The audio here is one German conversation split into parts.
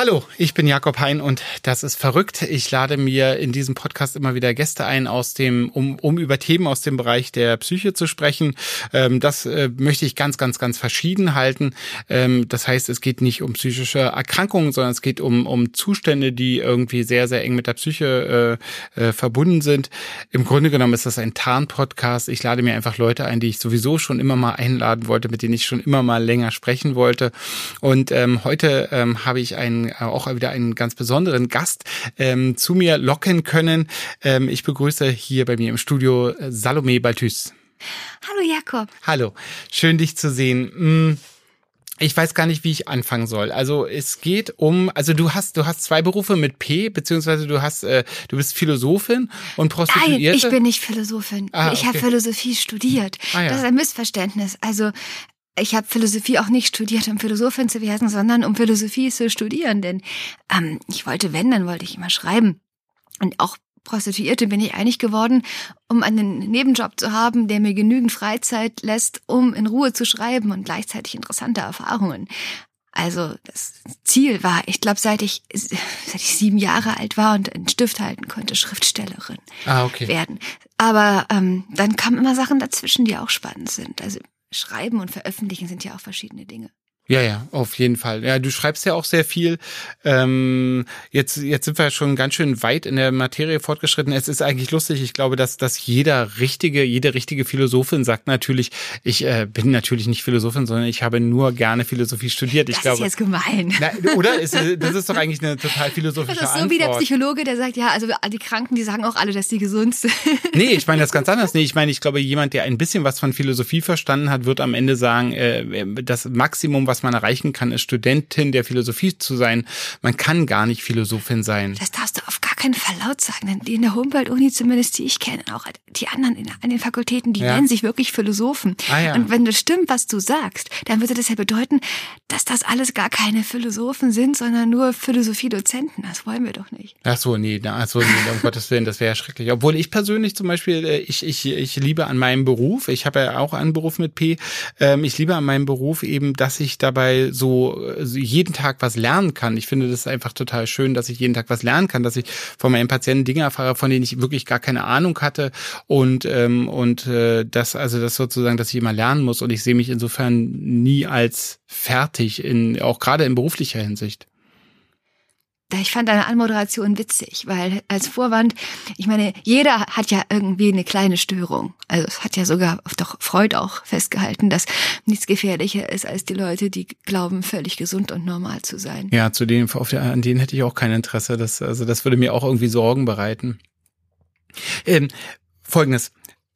Hallo, ich bin Jakob Hein und das ist verrückt. Ich lade mir in diesem Podcast immer wieder Gäste ein, aus dem, um, um über Themen aus dem Bereich der Psyche zu sprechen. Ähm, das äh, möchte ich ganz, ganz, ganz verschieden halten. Ähm, das heißt, es geht nicht um psychische Erkrankungen, sondern es geht um, um Zustände, die irgendwie sehr, sehr eng mit der Psyche äh, äh, verbunden sind. Im Grunde genommen ist das ein Tarn-Podcast. Ich lade mir einfach Leute ein, die ich sowieso schon immer mal einladen wollte, mit denen ich schon immer mal länger sprechen wollte. Und ähm, heute ähm, habe ich einen äh, auch wieder einen ganz besonderen Gast ähm, zu mir locken können. Ähm, ich begrüße hier bei mir im Studio äh, Salome Balthus. Hallo Jakob. Hallo, schön dich zu sehen. Hm, ich weiß gar nicht, wie ich anfangen soll. Also es geht um, also du hast, du hast zwei Berufe mit P, beziehungsweise du hast, äh, du bist Philosophin und Prostituierte. Nein, ich bin nicht Philosophin. Ah, ich okay. habe Philosophie studiert. Ah, ja. Das ist ein Missverständnis. Also ich habe Philosophie auch nicht studiert, um Philosophin zu werden, sondern um Philosophie zu studieren. Denn ähm, ich wollte, wenn, dann wollte ich immer schreiben. Und auch Prostituierte bin ich einig geworden, um einen Nebenjob zu haben, der mir genügend Freizeit lässt, um in Ruhe zu schreiben und gleichzeitig interessante Erfahrungen. Also das Ziel war, ich glaube, seit ich seit ich sieben Jahre alt war und einen Stift halten konnte, Schriftstellerin Ah, okay. werden. Aber ähm, dann kamen immer Sachen dazwischen, die auch spannend sind. Also Schreiben und Veröffentlichen sind ja auch verschiedene Dinge. Ja, ja, auf jeden Fall. Ja, du schreibst ja auch sehr viel. Ähm, jetzt, jetzt sind wir schon ganz schön weit in der Materie fortgeschritten. Es ist eigentlich lustig. Ich glaube, dass, dass jeder richtige, jede richtige Philosophin sagt natürlich, ich äh, bin natürlich nicht Philosophin, sondern ich habe nur gerne Philosophie studiert. Ich Das glaube, ist jetzt gemein. na, oder? Ist, das ist doch eigentlich eine total philosophische Das ist so Antwort. wie der Psychologe, der sagt, ja, also die Kranken, die sagen auch alle, dass die gesund sind. Nee, ich meine das ganz anders. Nee, ich meine, ich glaube, jemand, der ein bisschen was von Philosophie verstanden hat, wird am Ende sagen, äh, das Maximum, was man erreichen kann, ist Studentin der Philosophie zu sein. Man kann gar nicht Philosophin sein. Das darfst du auf gar keinen Fall laut sagen, denn die in der Humboldt-Uni, zumindest die ich kenne, auch die anderen in, an den Fakultäten, die Ja. nennen sich wirklich Philosophen. Ah, ja. Und wenn das stimmt, was du sagst, dann würde das ja bedeuten, dass das alles gar keine Philosophen sind, sondern nur Philosophiedozenten. Das wollen wir doch nicht. Ach so, nee, na, ach so, nee, um Gottes Willen, das wäre ja schrecklich. Obwohl ich persönlich zum Beispiel, äh, ich, ich, ich liebe an meinem Beruf, ich habe ja auch einen Beruf mit P, ähm, ich liebe an meinem Beruf eben, dass ich dabei so jeden Tag was lernen kann. Ich finde das einfach total schön, dass ich jeden Tag was lernen kann, dass ich von meinen Patienten Dinge erfahre, von denen ich wirklich gar keine Ahnung hatte und ähm, und äh, das also das sozusagen, dass ich immer lernen muss und ich sehe mich insofern nie als fertig in auch gerade in beruflicher Hinsicht. Ich fand deine Anmoderation witzig, weil als Vorwand, ich meine, jeder hat ja irgendwie eine kleine Störung. Also es hat ja sogar doch Freud auch festgehalten, dass nichts gefährlicher ist als die Leute, die glauben, völlig gesund und normal zu sein. Ja, zu denen, auf der, an denen hätte ich auch kein Interesse. Das, also das würde mir auch irgendwie Sorgen bereiten. Ähm, Folgendes.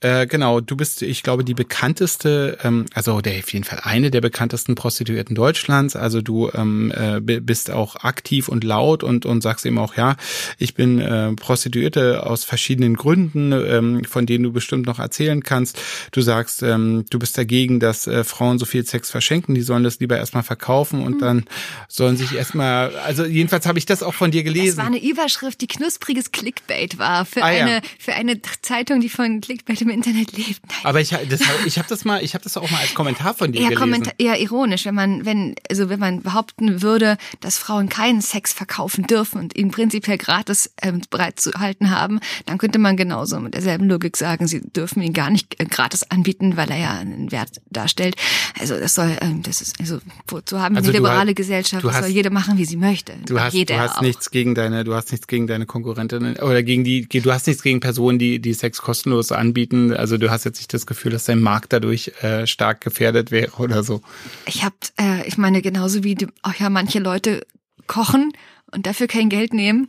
Äh, genau, du bist, ich glaube, die bekannteste, ähm, also der auf jeden Fall eine der bekanntesten Prostituierten Deutschlands. Also du ähm, äh, bi- bist auch aktiv und laut und und sagst eben auch, ja, ich bin äh, Prostituierte aus verschiedenen Gründen, ähm, von denen du bestimmt noch erzählen kannst. Du sagst, ähm, du bist dagegen, dass äh, Frauen so viel Sex verschenken. Die sollen das lieber erstmal verkaufen und dann sollen sich erstmal, also jedenfalls habe ich das auch von dir Das gelesen. war eine Überschrift, die knuspriges Clickbait war für Ah, ja. eine für eine Zeitung, die von Clickbait im Internet lebt. Nein. Aber ich, das, ich habe das mal, ich habe das auch mal als Kommentar von dir Eher, gelesen. Kommentar, eher ironisch, wenn man, wenn, also wenn man behaupten würde, dass Frauen keinen Sex verkaufen dürfen und ihn prinzipiell gratis ähm, bereit zu halten haben, dann könnte man genauso mit derselben Logik sagen, sie dürfen ihn gar nicht äh, gratis anbieten, weil er ja einen Wert darstellt. Also das soll, ähm, das ist, also wozu haben wir Also eine liberale hast- Gesellschaft? Das soll hast- jede machen, wie sie möchte. Du hast, Jeder du hast auch. nichts gegen deine, du hast nichts gegen deine Konkurrentinnen oder gegen die, du hast nichts gegen Personen, die die Sex kostenlos anbieten. Also du hast jetzt nicht das Gefühl, dass dein Markt dadurch äh, stark gefährdet wäre oder so. Ich hab, äh, ich meine, genauso wie die, auch ja manche Leute kochen und dafür kein Geld nehmen,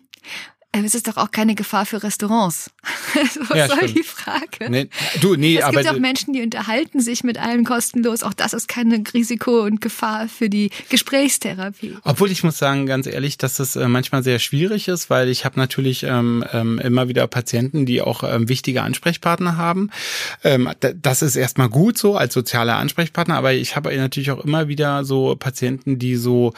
es ist doch auch keine Gefahr für Restaurants. Was ja, soll stimmt. die Frage? Nee, du, nee, es aber gibt auch Menschen, die unterhalten sich mit allen kostenlos. Auch das ist keine Risiko und Gefahr für die Gesprächstherapie. Obwohl ich muss sagen, ganz ehrlich, dass es äh, manchmal sehr schwierig ist, weil ich habe natürlich ähm, ähm, immer wieder Patienten, die auch ähm, wichtige Ansprechpartner haben. Ähm, das ist erstmal gut so als sozialer Ansprechpartner, aber ich habe natürlich auch immer wieder so Patienten, die so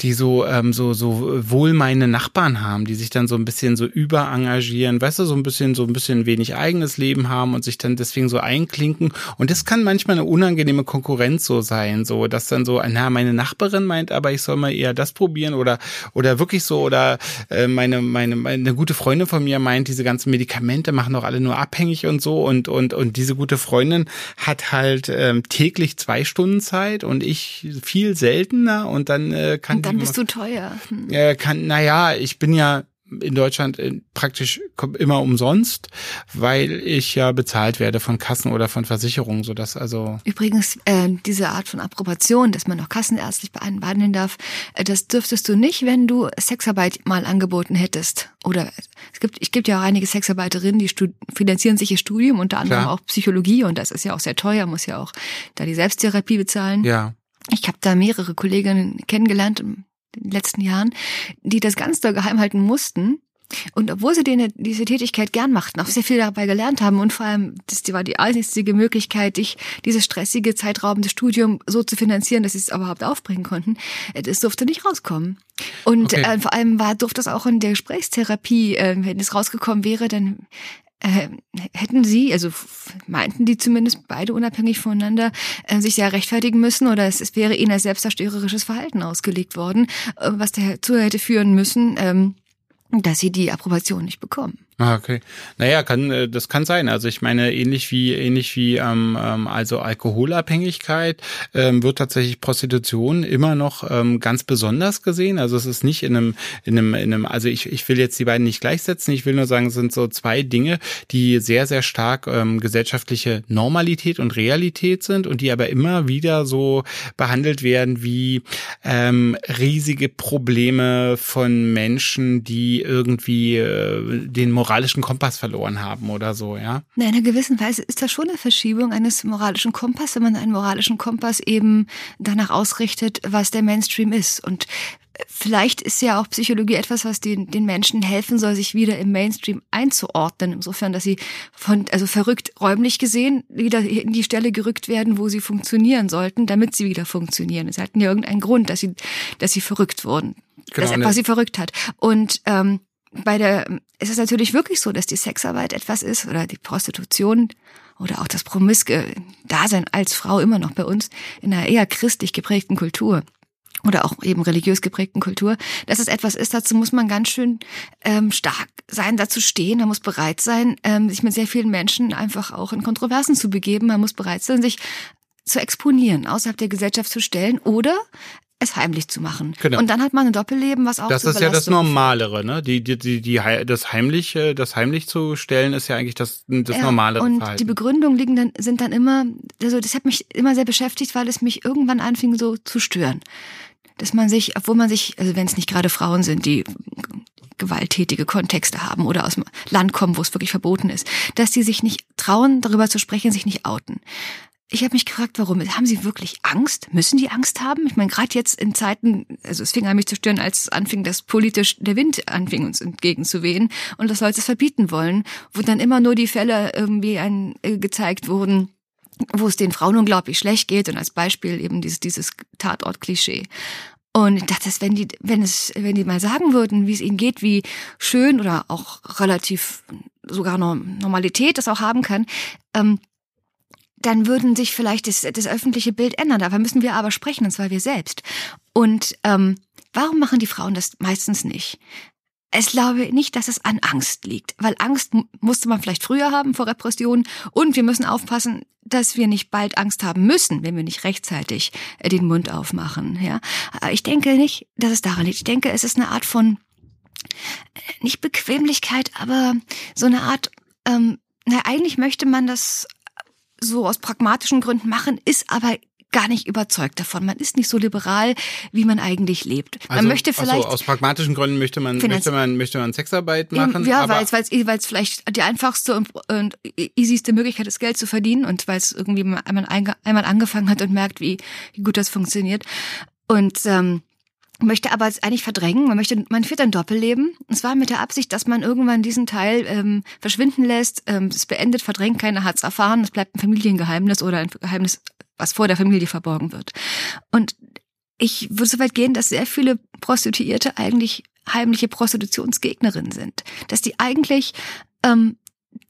die so ähm, so so wohlmeinende Nachbarn haben, die sich dann so ein bisschen so überengagieren, weißt du, so ein bisschen so ein bisschen wenig eigenes Leben haben und sich dann deswegen so einklinken. Und das kann manchmal eine unangenehme Konkurrenz so sein, so dass dann so na meine Nachbarin meint, aber ich soll mal eher das probieren oder oder wirklich so oder äh, meine meine meine gute Freundin von mir meint, diese ganzen Medikamente machen doch alle nur abhängig und so. Und und und diese gute Freundin hat halt ähm, täglich zwei Stunden Zeit und ich viel seltener. Und dann äh, kann Und dann bist du teuer. Hm. Äh, kann, naja, ich bin ja in Deutschland äh, praktisch immer umsonst, weil ich ja bezahlt werde von Kassen oder von Versicherungen, so dass also übrigens äh, diese Art von Approbation, dass man noch kassenärztlich behandeln darf, äh, das dürftest du nicht, wenn du Sexarbeit mal angeboten hättest. Oder es gibt, ich gibt ja auch einige Sexarbeiterinnen, die finanzieren sich ihr Studium, unter anderem Klar. auch Psychologie und das ist ja auch sehr teuer, muss ja auch da die Selbsttherapie bezahlen. Ja. Ich habe da mehrere Kolleginnen kennengelernt in den letzten Jahren, die das ganz doll geheim halten mussten. Und obwohl sie denen diese Tätigkeit gern machten, auch sehr viel dabei gelernt haben und vor allem, das war die einzige Möglichkeit, dich dieses stressige, zeitraubende Studium so zu finanzieren, dass sie es überhaupt aufbringen konnten, äh, das durfte nicht rauskommen. Und okay. äh, vor allem war, durfte es auch in der Gesprächstherapie, äh, wenn es rausgekommen wäre, dann äh, hätten sie, also meinten die zumindest beide unabhängig voneinander, äh, sich ja rechtfertigen müssen oder es, es wäre ihnen als selbstzerstörerisches Verhalten ausgelegt worden, äh, was dazu hätte führen müssen, ähm, dass sie die Approbation nicht bekommen. Ah, okay. Naja, kann, äh, das kann sein. Also ich meine, ähnlich wie, ähnlich wie ähm, ähm, also Alkoholabhängigkeit ähm, wird tatsächlich Prostitution immer noch ähm, ganz besonders gesehen. Also es ist nicht in einem, in einem, in einem, also ich, ich will jetzt die beiden nicht gleichsetzen. Ich will nur sagen, es sind so zwei Dinge, die sehr, sehr stark ähm, gesellschaftliche Normalität und Realität sind und die aber immer wieder so behandelt werden wie ähm, riesige Probleme von Menschen, die irgendwie äh, den moralischen Kompass verloren haben oder so, ja? In einer gewissen Weise ist das schon eine Verschiebung eines moralischen Kompass, wenn man einen moralischen Kompass eben danach ausrichtet, was der Mainstream ist. Und vielleicht ist ja auch Psychologie etwas, was den, den Menschen helfen soll, sich wieder im Mainstream einzuordnen. Insofern, dass sie von, also verrückt räumlich gesehen, wieder in die Stelle gerückt werden, wo sie funktionieren sollten, damit sie wieder funktionieren. Sie hatten ja irgendeinen Grund, dass sie, dass sie verrückt wurden. Genau, dass etwas ne. sie verrückt hat. Und ähm, bei der, ist es natürlich wirklich so, dass die Sexarbeit etwas ist oder die Prostitution oder auch das promiske Dasein als Frau immer noch bei uns in einer eher christlich geprägten Kultur oder auch eben religiös geprägten Kultur, dass es etwas ist, dazu muss man ganz schön ähm, stark sein, dazu stehen, man muss bereit sein, ähm, sich mit sehr vielen Menschen einfach auch in Kontroversen zu begeben, man muss bereit sein, sich zu exponieren, außerhalb der Gesellschaft zu stellen oder es heimlich zu machen. Genau. Und dann hat man ein Doppelleben, was auch Das ist ja das Normalere, ne? Die, die, die, die, das heimlich, das heimlich zu stellen, ist ja eigentlich das, das ja, normalere und Verhalten. die Begründungen liegen dann, sind dann immer, also das hat mich immer sehr beschäftigt, weil es mich irgendwann anfing so zu stören. Dass man sich, obwohl man sich, also wenn es nicht gerade Frauen sind, die gewalttätige Kontexte haben oder aus dem Land kommen, wo es wirklich verboten ist, dass die sich nicht trauen, darüber zu sprechen, sich nicht outen. Ich habe mich gefragt, warum. Haben sie wirklich Angst? Müssen die Angst haben? Ich meine, gerade jetzt in Zeiten, also es fing an mich zu stören, als anfing, dass politisch der Wind anfing, uns entgegenzuwehen und das Leute es verbieten wollen, wo dann immer nur die Fälle irgendwie ein, äh, gezeigt wurden, wo es den Frauen unglaublich schlecht geht und als Beispiel eben dieses, dieses Tatort-Klischee. Und ich dachte, wenn die, wenn es, wenn die mal sagen würden, wie es ihnen geht, wie schön oder auch relativ sogar Normalität das auch haben kann, ähm, dann würden sich vielleicht das, das öffentliche Bild ändern. Dafür müssen wir aber sprechen, und zwar wir selbst. Und ähm, warum machen die Frauen das meistens nicht? Ich glaube nicht, dass es an Angst liegt, weil Angst musste man vielleicht früher haben vor Repression und wir müssen aufpassen, dass wir nicht bald Angst haben müssen, wenn wir nicht rechtzeitig äh, den Mund aufmachen. Ja, ich denke nicht, dass es daran liegt. Ich denke, es ist eine Art von äh, nicht Bequemlichkeit, aber so eine Art. Ähm, na, eigentlich möchte man das so aus pragmatischen Gründen machen, ist aber gar nicht überzeugt davon. Man ist nicht so liberal, wie man eigentlich lebt. Man also, möchte vielleicht. Also aus pragmatischen Gründen möchte man, möchte man, möchte man Sexarbeit machen. Ja, weil es, weil es vielleicht die einfachste und, und easyste Möglichkeit ist, Geld zu verdienen und weil es irgendwie einmal, einmal angefangen hat und merkt, wie, wie gut das funktioniert. Und ähm, möchte aber eigentlich verdrängen. Man möchte, man führt ein Doppelleben. Und zwar mit der Absicht, dass man irgendwann diesen Teil ähm, verschwinden lässt. Ähm, es beendet, verdrängt, keiner hat's erfahren. Es bleibt ein Familiengeheimnis oder ein Geheimnis, was vor der Familie verborgen wird. Und ich würde so weit gehen, dass sehr viele Prostituierte eigentlich heimliche Prostitutionsgegnerinnen sind. Dass die eigentlich ähm,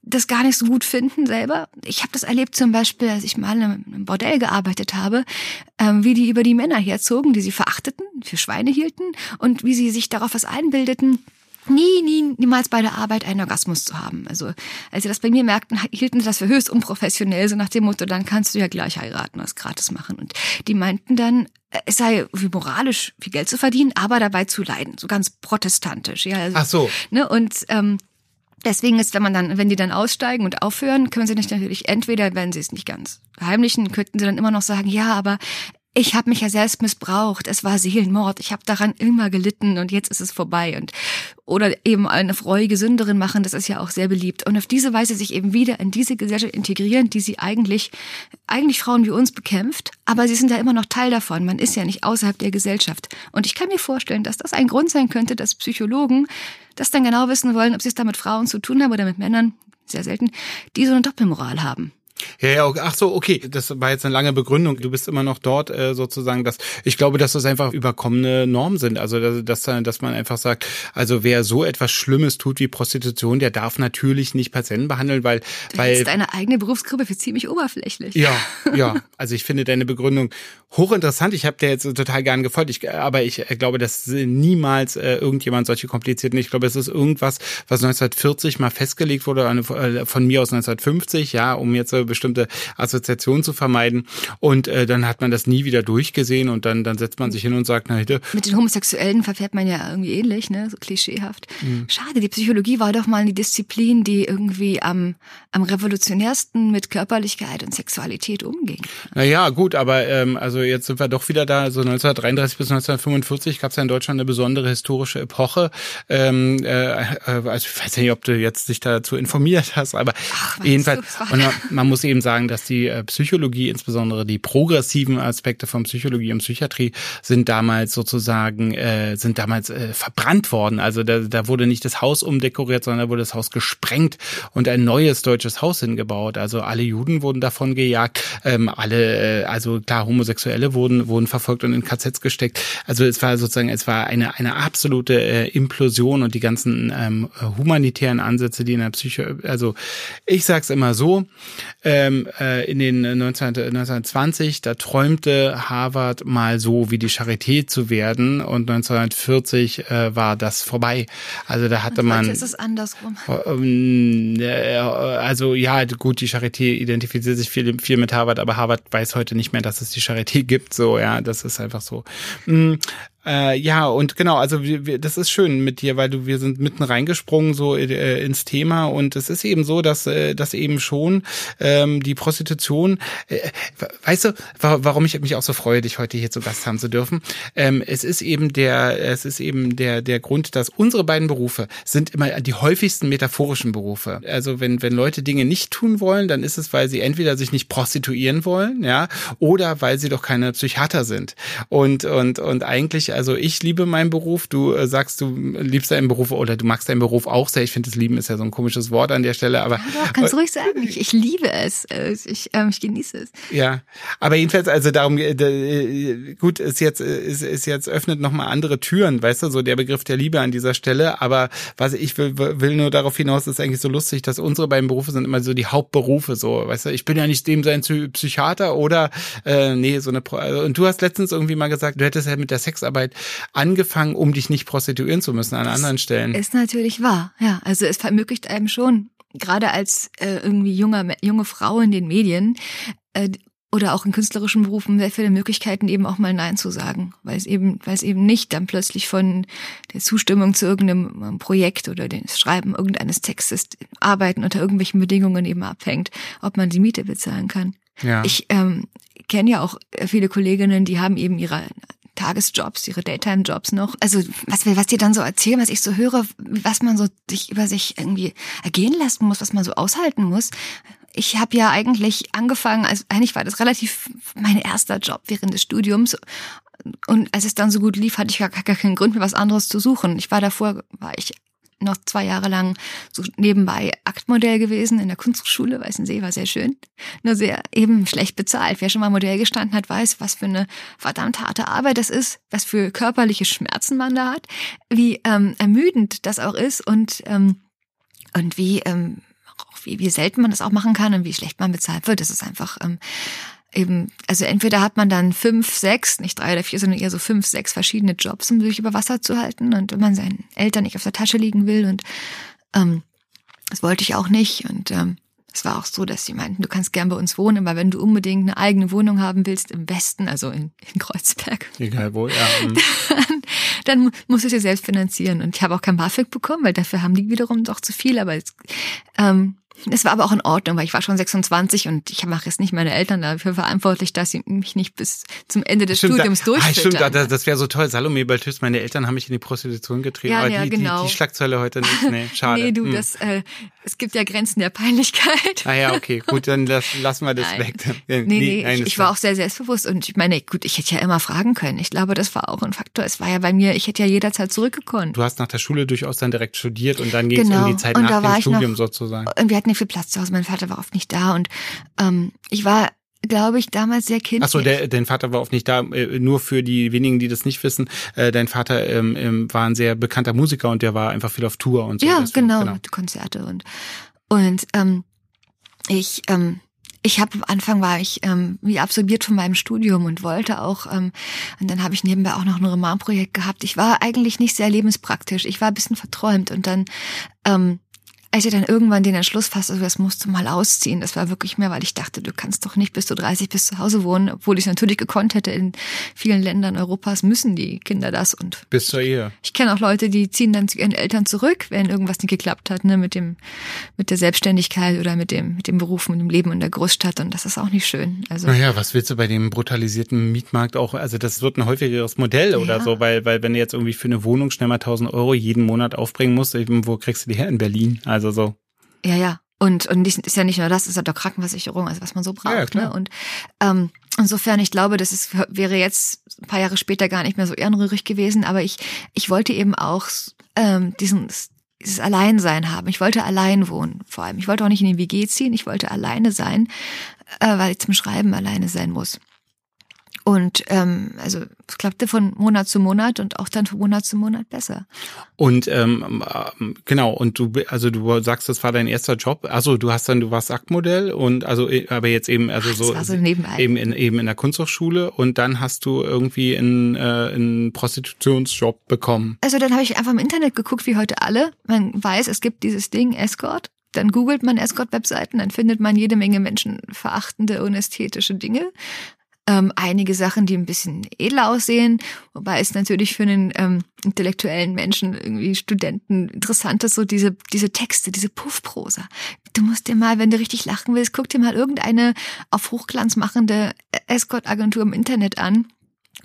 das gar nicht so gut finden selber. Ich habe das erlebt zum Beispiel, als ich mal in einem Bordell gearbeitet habe, ähm, wie die über die Männer herzogen, die sie verachteten, für Schweine hielten und wie sie sich darauf was einbildeten, nie, nie, niemals bei der Arbeit einen Orgasmus zu haben. Also als sie das bei mir merkten, hielten sie das für höchst unprofessionell, so nach dem Motto, dann kannst du ja gleich heiraten, das gratis machen. Und die meinten dann, es sei wie moralisch viel Geld zu verdienen, aber dabei zu leiden, so ganz protestantisch. Ja, also, Ach so. Ne, und ähm, Deswegen ist, wenn man dann, wenn die dann aussteigen und aufhören, können sie nicht natürlich entweder, wenn sie es nicht ganz heimlichen, könnten sie dann immer noch sagen, ja, aber ich habe mich ja selbst missbraucht, es war Seelenmord, ich habe daran immer gelitten und jetzt ist es vorbei. Und oder eben eine freudige Sünderin machen, das ist ja auch sehr beliebt. Und auf diese Weise sich eben wieder in diese Gesellschaft integrieren, die sie eigentlich eigentlich Frauen wie uns bekämpft, aber sie sind ja immer noch Teil davon, man ist ja nicht außerhalb der Gesellschaft. Und ich kann mir vorstellen, dass das ein Grund sein könnte, dass Psychologen das dann genau wissen wollen, ob sie es da mit Frauen zu tun haben oder mit Männern, sehr selten, die so eine Doppelmoral haben. Ja, ja, ach so, okay, das war jetzt eine lange Begründung. Du bist immer noch dort äh, sozusagen. Dass ich glaube, dass das einfach überkommene Normen sind. Also dass, dass man einfach sagt, also wer so etwas Schlimmes tut wie Prostitution, der darf natürlich nicht Patienten behandeln, weil du weil deine eigene Berufsgruppe für ziemlich oberflächlich. Ja, ja. Also ich finde deine Begründung hochinteressant. Ich habe dir jetzt total gern gefolgt. Ich, aber ich äh, glaube, dass niemals äh, irgendjemand solche komplizierten. Ich glaube, es ist irgendwas, was 1940 mal festgelegt wurde, äh, von mir aus 1950, ja, um jetzt äh, bestimmte Assoziationen zu vermeiden. Und äh, dann hat man das nie wieder durchgesehen und dann, dann setzt man sich hin und sagt, na bitte. Mit den Homosexuellen verfährt man ja irgendwie ähnlich, ne? So klischeehaft. Mhm. Schade, die Psychologie war doch mal die Disziplin, die irgendwie am, am revolutionärsten mit Körperlichkeit und Sexualität umging. Naja, gut, aber ähm, also also jetzt sind wir doch wieder da. So 1933 bis 1945 gab es ja in Deutschland eine besondere historische Epoche. Ähm, äh, also ich weiß nicht, ob du jetzt dich dazu informiert hast, aber Ach, jedenfalls. Und man, man, muss eben sagen, dass die äh, Psychologie, insbesondere die progressiven Aspekte von Psychologie und Psychiatrie, sind damals sozusagen äh, sind damals äh, verbrannt worden. Also da, da wurde nicht das Haus umdekoriert, sondern da wurde das Haus gesprengt und ein neues deutsches Haus hingebaut. Also alle Juden wurden davon gejagt, ähm, alle, äh, also klar homosexuelle wurden, wurden verfolgt und in KZs gesteckt. Also es war sozusagen, es war eine, eine absolute äh, Implosion und die ganzen ähm, humanitären Ansätze, die in der Psyche, also ich sag's immer so, ähm, äh, in den 19, 1920, da träumte Harvard mal so wie die Charité zu werden und 1940 äh, war das vorbei. Also da hatte und man. ist es andersrum. Äh, also ja, gut, die Charité identifiziert sich viel, viel mit Harvard, aber Harvard weiß heute nicht mehr, dass es die Charité gibt, so, ja, das ist einfach so. Mhm. Äh, ja, und genau, also wir, wir, das ist schön mit dir, weil du wir sind mitten reingesprungen so äh, ins Thema und es ist eben so, dass äh, dass eben schon ähm, die Prostitution, äh, weißt du, warum ich mich auch so freue, dich heute hier zu Gast haben zu dürfen. Ähm, es ist eben der, es ist eben der der Grund, dass unsere beiden Berufe sind immer die häufigsten metaphorischen Berufe. Also wenn wenn Leute Dinge nicht tun wollen, dann ist es, weil sie entweder sich nicht prostituieren wollen, ja, oder weil sie doch keine Psychiater sind. Und und und eigentlich also ich liebe meinen Beruf. Du äh, sagst, du liebst deinen Beruf oder du magst deinen Beruf auch sehr. Ich finde, das Lieben ist ja so ein komisches Wort an der Stelle, aber. Ja, doch, kannst äh, ruhig sagen. Ich, ich liebe es. Äh, ich, ähm, ich genieße es. Ja, aber jedenfalls, also darum, äh, äh, gut, ist jetzt, ist, ist jetzt öffnet nochmal andere Türen, weißt du, so der Begriff der Liebe an dieser Stelle. Aber was ich will, will nur darauf hinaus, ist eigentlich so lustig, dass unsere beiden Berufe sind immer so die Hauptberufe, so, weißt du, ich bin ja nicht dem sein Psychiater oder, äh, nee, so eine, also, und du hast letztens irgendwie mal gesagt, du hättest ja mit der Sexarbeit Arbeit angefangen, um dich nicht prostituieren zu müssen an das anderen Stellen. Ist natürlich wahr, ja. Also es ermöglicht einem schon, gerade als äh, irgendwie junger, junge Frau in den Medien, äh, oder auch in künstlerischen Berufen sehr viele Möglichkeiten, eben auch mal Nein zu sagen, weil es eben, weil es eben nicht dann plötzlich von der Zustimmung zu irgendeinem ähm, Projekt oder dem Schreiben irgendeines Textes, Arbeiten unter irgendwelchen Bedingungen eben abhängt, ob man die Miete bezahlen kann. Ja. Ich ähm, kenne ja auch viele Kolleginnen, die haben eben ihre Tagesjobs, ihre Daytime-Jobs noch. Also was, was die dann so erzählen, was ich so höre, was man so sich über sich irgendwie ergehen lassen muss, was man so aushalten muss. Ich habe ja eigentlich angefangen, also eigentlich war das relativ mein erster Job während des Studiums. Und als es dann so gut lief, hatte ich gar keinen Grund, mir was anderes zu suchen. Ich war davor, war ich noch zwei Jahre lang so nebenbei Aktmodell gewesen in der Kunstschule. Weißensee war sehr schön. Nur sehr eben schlecht bezahlt. Wer schon mal Modell gestanden hat, weiß, was für eine verdammt harte Arbeit das ist, was für körperliche Schmerzen man da hat, wie ähm, ermüdend das auch ist und, ähm, und wie, ähm, wie, wie selten man das auch machen kann und wie schlecht man bezahlt wird. Das ist einfach ähm, eben, also entweder hat man dann fünf, sechs, nicht drei oder vier, sondern eher so fünf, sechs verschiedene Jobs, um sich über Wasser zu halten und wenn man seinen Eltern nicht auf der Tasche liegen will und ähm, das wollte ich auch nicht und ähm, es war auch so, dass sie meinten, du kannst gern bei uns wohnen, aber wenn du unbedingt eine eigene Wohnung haben willst im Westen, also in, in Kreuzberg, egal wo, ja, dann, dann musst du es dir selbst finanzieren. Und ich habe auch kein BAföG bekommen, weil dafür haben die wiederum doch zu viel. Aber es, ähm, es war aber auch in Ordnung, weil ich war schon 26 und ich mache jetzt nicht meine Eltern dafür verantwortlich, dass sie mich nicht bis zum Ende des stimmt, Studiums da, durchfüttern. Ah, stimmt, das, das wäre so toll. Salome Balthus, meine Eltern haben mich in die Prostitution getrieben. Ja, aber ja, die, genau. die, die Schlagzeile heute nicht. Nee, schade. nee, du, Hm. das, äh, es gibt ja Grenzen der Peinlichkeit. Ah ja, okay, gut, dann lass, lassen wir das Nein. weg. Nee, nee, nein, ich, das ich war auch sehr selbstbewusst und ich meine, gut, ich hätte ja immer fragen können. Ich glaube, das war auch ein Faktor. Es war ja bei mir, ich hätte ja jederzeit zurückgekonnt. Du hast nach der Schule durchaus dann direkt studiert und dann ging es Genau. um die Zeit Und nach dem Studium noch- sozusagen. Und wir hatten nicht viel Platz zu Hause. Mein Vater war oft nicht da und ähm, ich war, glaube ich, damals sehr kindlich. Achso, dein Vater war oft nicht da. Äh, nur für die wenigen, die das nicht wissen. Äh, dein Vater ähm, ähm, war ein sehr bekannter Musiker und der war einfach viel auf Tour und so. Ja, Deswegen, genau, Konzerte und und ähm, ich ähm, ich habe am Anfang war ich ähm, wie absorbiert von meinem Studium und wollte auch ähm, und dann habe ich nebenbei auch noch ein Romanprojekt gehabt. Ich war eigentlich nicht sehr lebenspraktisch. Ich war ein bisschen verträumt und dann ähm, als ich dann irgendwann den Entschluss fasste, also das musst du mal ausziehen, das war wirklich mehr, weil ich dachte, du kannst doch nicht bis du 30 bis zu Hause wohnen, obwohl ich es natürlich gekonnt hätte. In vielen Ländern Europas müssen die Kinder das und Bis zur Ehe. ich kenne auch Leute, die ziehen dann zu ihren Eltern zurück, wenn irgendwas nicht geklappt hat, ne, mit dem, mit der Selbstständigkeit oder mit dem, mit dem Beruf, mit dem Leben in der Großstadt. Und das ist auch nicht schön. Also, Naja, was willst du bei dem brutalisierten Mietmarkt auch? Also das wird ein häufigeres Modell oder Ja. so, weil, weil wenn du jetzt irgendwie für eine Wohnung schnell mal 1000 Euro jeden Monat aufbringen musst, eben, wo kriegst du die her? In Berlin. Also so. ja, ja. Und, und nicht- ist ja nicht nur das, ist ja doch Krankenversicherung, also was man so braucht. Ja, klar. Ne? Und ähm, insofern, ich glaube, das ist, wäre jetzt ein paar Jahre später gar nicht mehr so ehrenrührig gewesen, aber ich, ich wollte eben auch ähm, diesen, dieses Alleinsein haben. Ich wollte allein wohnen, vor allem. Ich wollte auch nicht in die WG ziehen, ich wollte alleine sein, äh, weil ich zum Schreiben alleine sein muss. Und ähm, also es klappte von Monat zu Monat und auch dann von Monat zu Monat besser. Und ähm, ähm, genau, und du also du sagst, das war dein erster Job. Also du hast dann, du warst Aktmodell und also eh, aber jetzt eben, also so, so nebenbei. eben in eben in der Kunsthochschule und dann hast du irgendwie einen, äh, einen Prostitutionsjob bekommen. Also dann habe ich einfach im Internet geguckt, wie heute alle. Man weiß, es gibt dieses Ding Escort. Dann googelt man Escort-Webseiten, dann findet man jede Menge menschenverachtende, unästhetische Dinge. Ähm, einige Sachen, die ein bisschen edler aussehen, wobei es natürlich für einen ähm, intellektuellen Menschen, irgendwie Studenten interessant ist, so diese, diese Texte, diese Puffprosa. Du musst dir mal, wenn du richtig lachen willst, guck dir mal irgendeine auf Hochglanz machende Escort-Agentur im Internet an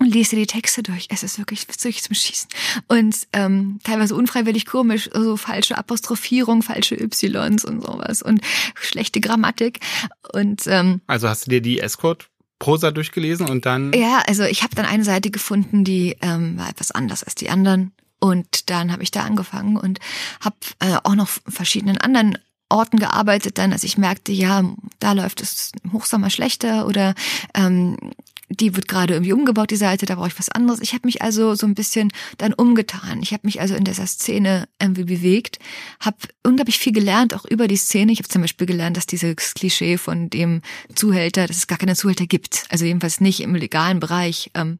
und liest dir die Texte durch. Es ist wirklich witzig zum Schießen. Und ähm, teilweise unfreiwillig komisch, so falsche Apostrophierung, falsche Ys und sowas und schlechte Grammatik. Und ähm, Also hast du dir die Escort Prosa durchgelesen und dann ja, also ich habe dann eine Seite gefunden, die ähm, war etwas anders als die anderen. Und dann habe ich da angefangen und habe äh, auch noch verschiedenen anderen Orten gearbeitet, dann, als ich merkte, ja, da läuft es im Hochsommer schlechter oder ähm, die wird gerade irgendwie umgebaut, die Seite, da brauche ich was anderes. Ich habe mich also so ein bisschen dann umgetan. Ich habe mich also in dieser Szene irgendwie bewegt, habe unglaublich viel gelernt, auch über die Szene. Ich habe zum Beispiel gelernt, dass dieses Klischee von dem Zuhälter, dass es gar keine Zuhälter gibt, also jedenfalls nicht im legalen Bereich, ähm,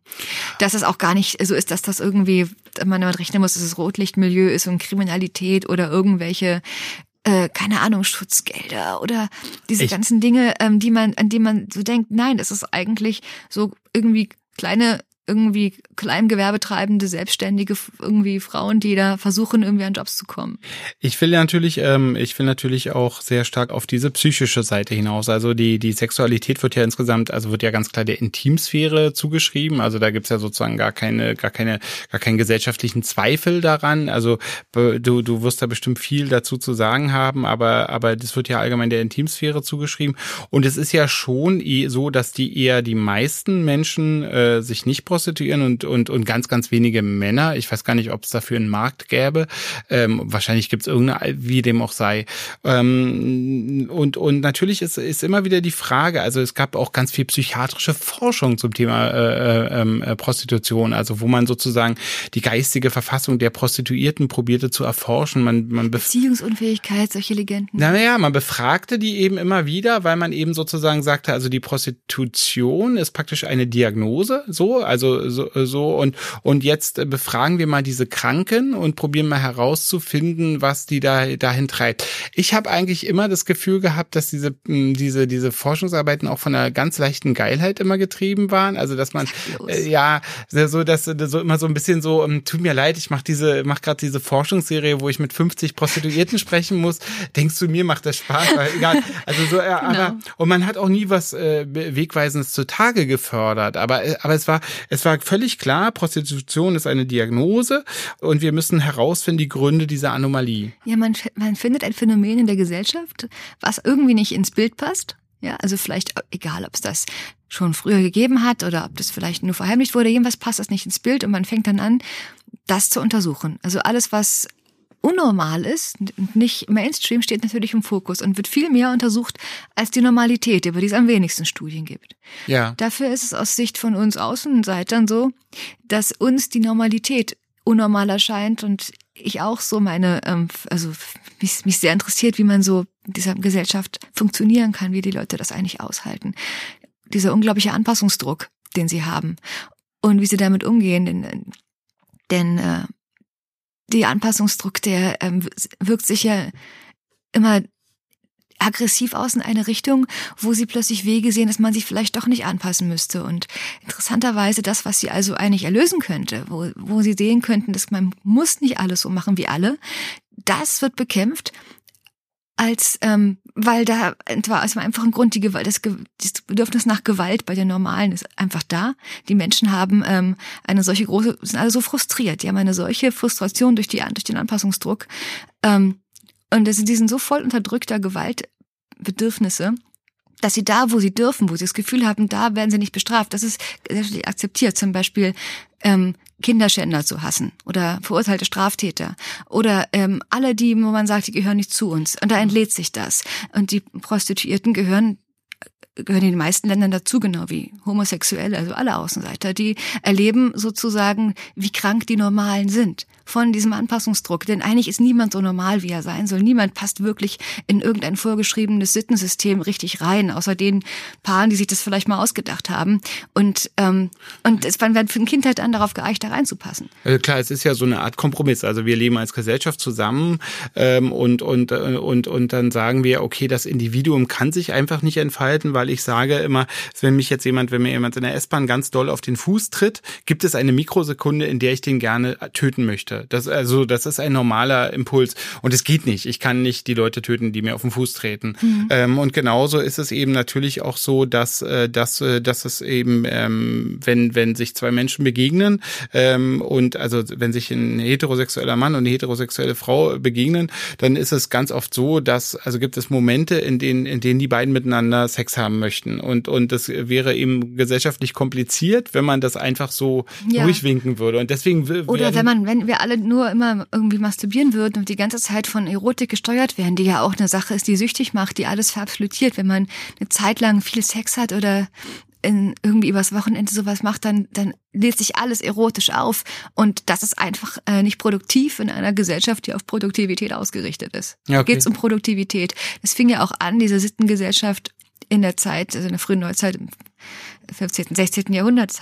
dass es auch gar nicht so ist, dass das irgendwie, man damit rechnen muss, dass es Rotlichtmilieu ist und Kriminalität oder irgendwelche äh, keine Ahnung, Schutzgelder oder diese Ich- ganzen Dinge, ähm, die man, an die man so denkt, nein, das ist eigentlich so irgendwie kleine irgendwie Kleingewerbetreibende, Selbstständige, irgendwie Frauen, die da versuchen, irgendwie an Jobs zu kommen. Ich will natürlich, ähm, ich will natürlich auch sehr stark auf diese psychische Seite hinaus. Also die, die Sexualität wird ja insgesamt, also wird ja ganz klar der Intimsphäre zugeschrieben. Also da gibt's ja sozusagen gar keine, gar keine, gar keinen gesellschaftlichen Zweifel daran. Also du, du wirst da bestimmt viel dazu zu sagen haben, aber, aber das wird ja allgemein der Intimsphäre zugeschrieben. Und es ist ja schon so, dass die eher die meisten Menschen äh, sich nicht prostituieren und, und, und ganz, ganz wenige Männer. Ich weiß gar nicht, ob es dafür einen Markt gäbe. Ähm, wahrscheinlich gibt es irgendeine, wie dem auch sei. Ähm, und, und natürlich ist, ist immer wieder die Frage, also es gab auch ganz viel psychiatrische Forschung zum Thema äh, äh, ähm, äh, Prostitution, also wo man sozusagen die geistige Verfassung der Prostituierten probierte zu erforschen. Man, man Beziehungsunfähigkeit, solche Legenden. Naja, man befragte die eben immer wieder, weil man eben sozusagen sagte, also die Prostitution ist praktisch eine Diagnose, so, also also so, so und und jetzt befragen wir mal diese Kranken und probieren mal herauszufinden, was die da dahin treibt. Ich habe eigentlich immer das Gefühl gehabt, dass diese diese diese Forschungsarbeiten auch von einer ganz leichten Geilheit immer getrieben waren, also dass man äh, ja so dass so immer so ein bisschen so ähm, tut mir leid, ich mache diese mach gerade diese Forschungsserie, wo ich mit 50 Prostituierten sprechen muss. Denkst du mir macht das Spaß, weil egal, also so äh, genau. aber und man hat auch nie was äh, wegweisendes zutage gefördert, aber äh, aber es war es war völlig klar, Prostitution ist eine Diagnose und wir müssen herausfinden die Gründe dieser Anomalie. Ja, man, man findet ein Phänomen in der Gesellschaft, was irgendwie nicht ins Bild passt. Ja, also vielleicht, egal ob es das schon früher gegeben hat oder ob das vielleicht nur verheimlicht wurde, irgendwas passt das nicht ins Bild und man fängt dann an, das zu untersuchen. Also alles, was unnormal ist und nicht Mainstream, steht natürlich im Fokus und wird viel mehr untersucht als die Normalität, über die es am wenigsten Studien gibt. Ja. Dafür ist es aus Sicht von uns Außenseitern so, dass uns die Normalität unnormal erscheint und ich auch so meine, ähm, also mich, mich sehr interessiert, wie man so in dieser Gesellschaft funktionieren kann, wie die Leute das eigentlich aushalten. Dieser unglaubliche Anpassungsdruck, den sie haben und wie sie damit umgehen, denn, denn äh, die Anpassungsdruck, der ähm, wirkt sich ja immer aggressiv aus in eine Richtung, wo sie plötzlich Wege sehen, dass man sich vielleicht doch nicht anpassen müsste. Und interessanterweise das, was sie also eigentlich erlösen könnte, wo, wo sie sehen könnten, dass man muss nicht alles so machen wie alle, das wird bekämpft als ähm, weil da war also einfach ein Grund die Gewalt das, das Bedürfnis nach Gewalt bei den Normalen ist einfach da die Menschen haben ähm, eine solche große sind alle so frustriert die haben eine solche Frustration durch die durch den Anpassungsdruck ähm, und das, die sind so voll unterdrückter Gewaltbedürfnisse dass sie da, wo sie dürfen, wo sie das Gefühl haben, da werden sie nicht bestraft. Das ist akzeptiert. Zum Beispiel ähm, Kinderschänder zu hassen oder verurteilte Straftäter oder ähm, alle, die, wo man sagt, die gehören nicht zu uns. Und da entlädt sich das. Und die Prostituierten gehören gehören in den meisten Ländern dazu, genau wie Homosexuelle, also alle Außenseiter, die erleben sozusagen, wie krank die Normalen sind von diesem Anpassungsdruck. Denn eigentlich ist niemand so normal, wie er sein soll. Niemand passt wirklich in irgendein vorgeschriebenes Sittensystem richtig rein, außer den Paaren, die sich das vielleicht mal ausgedacht haben. Und, ähm, und es wird für ein Kind halt dann darauf geeicht, da reinzupassen. Also klar, es ist ja so eine Art Kompromiss. Also wir leben als Gesellschaft zusammen ähm, und, und, äh, und, und dann sagen wir, okay, das Individuum kann sich einfach nicht entfalten, weil ich sage immer, wenn mich jetzt jemand, wenn mir jemand in der S-Bahn ganz doll auf den Fuß tritt, gibt es eine Mikrosekunde, in der ich den gerne töten möchte möchte. Das, also, das ist ein normaler Impuls. Und es geht nicht. Ich kann nicht die Leute töten, die mir auf den Fuß treten. Mhm. Ähm, und genauso ist es eben natürlich auch so, dass, äh, dass, äh, dass es eben, ähm, wenn, wenn sich zwei Menschen begegnen, ähm, und also wenn sich ein heterosexueller Mann und eine heterosexuelle Frau begegnen, dann ist es ganz oft so, dass, also gibt es Momente, in denen, in denen die beiden miteinander Sex haben möchten. Und, und das wäre eben gesellschaftlich kompliziert, wenn man das einfach so ja. durchwinken würde. Und deswegen Oder wenn man, wenn wir alle nur immer irgendwie masturbieren würden und die ganze Zeit von Erotik gesteuert werden, die ja auch eine Sache ist, die süchtig macht, die alles verabsolutiert. Wenn man eine Zeit lang viel Sex hat oder in, irgendwie übers Wochenende sowas macht, dann, dann lädt sich alles erotisch auf. Und das ist einfach äh, nicht produktiv in einer Gesellschaft, die auf Produktivität ausgerichtet ist. Ja, okay. Geht es um Produktivität. Es fing ja auch an, diese Sittengesellschaft in der Zeit, also in der frühen Neuzeit, 15., 16. Jahrhunderts,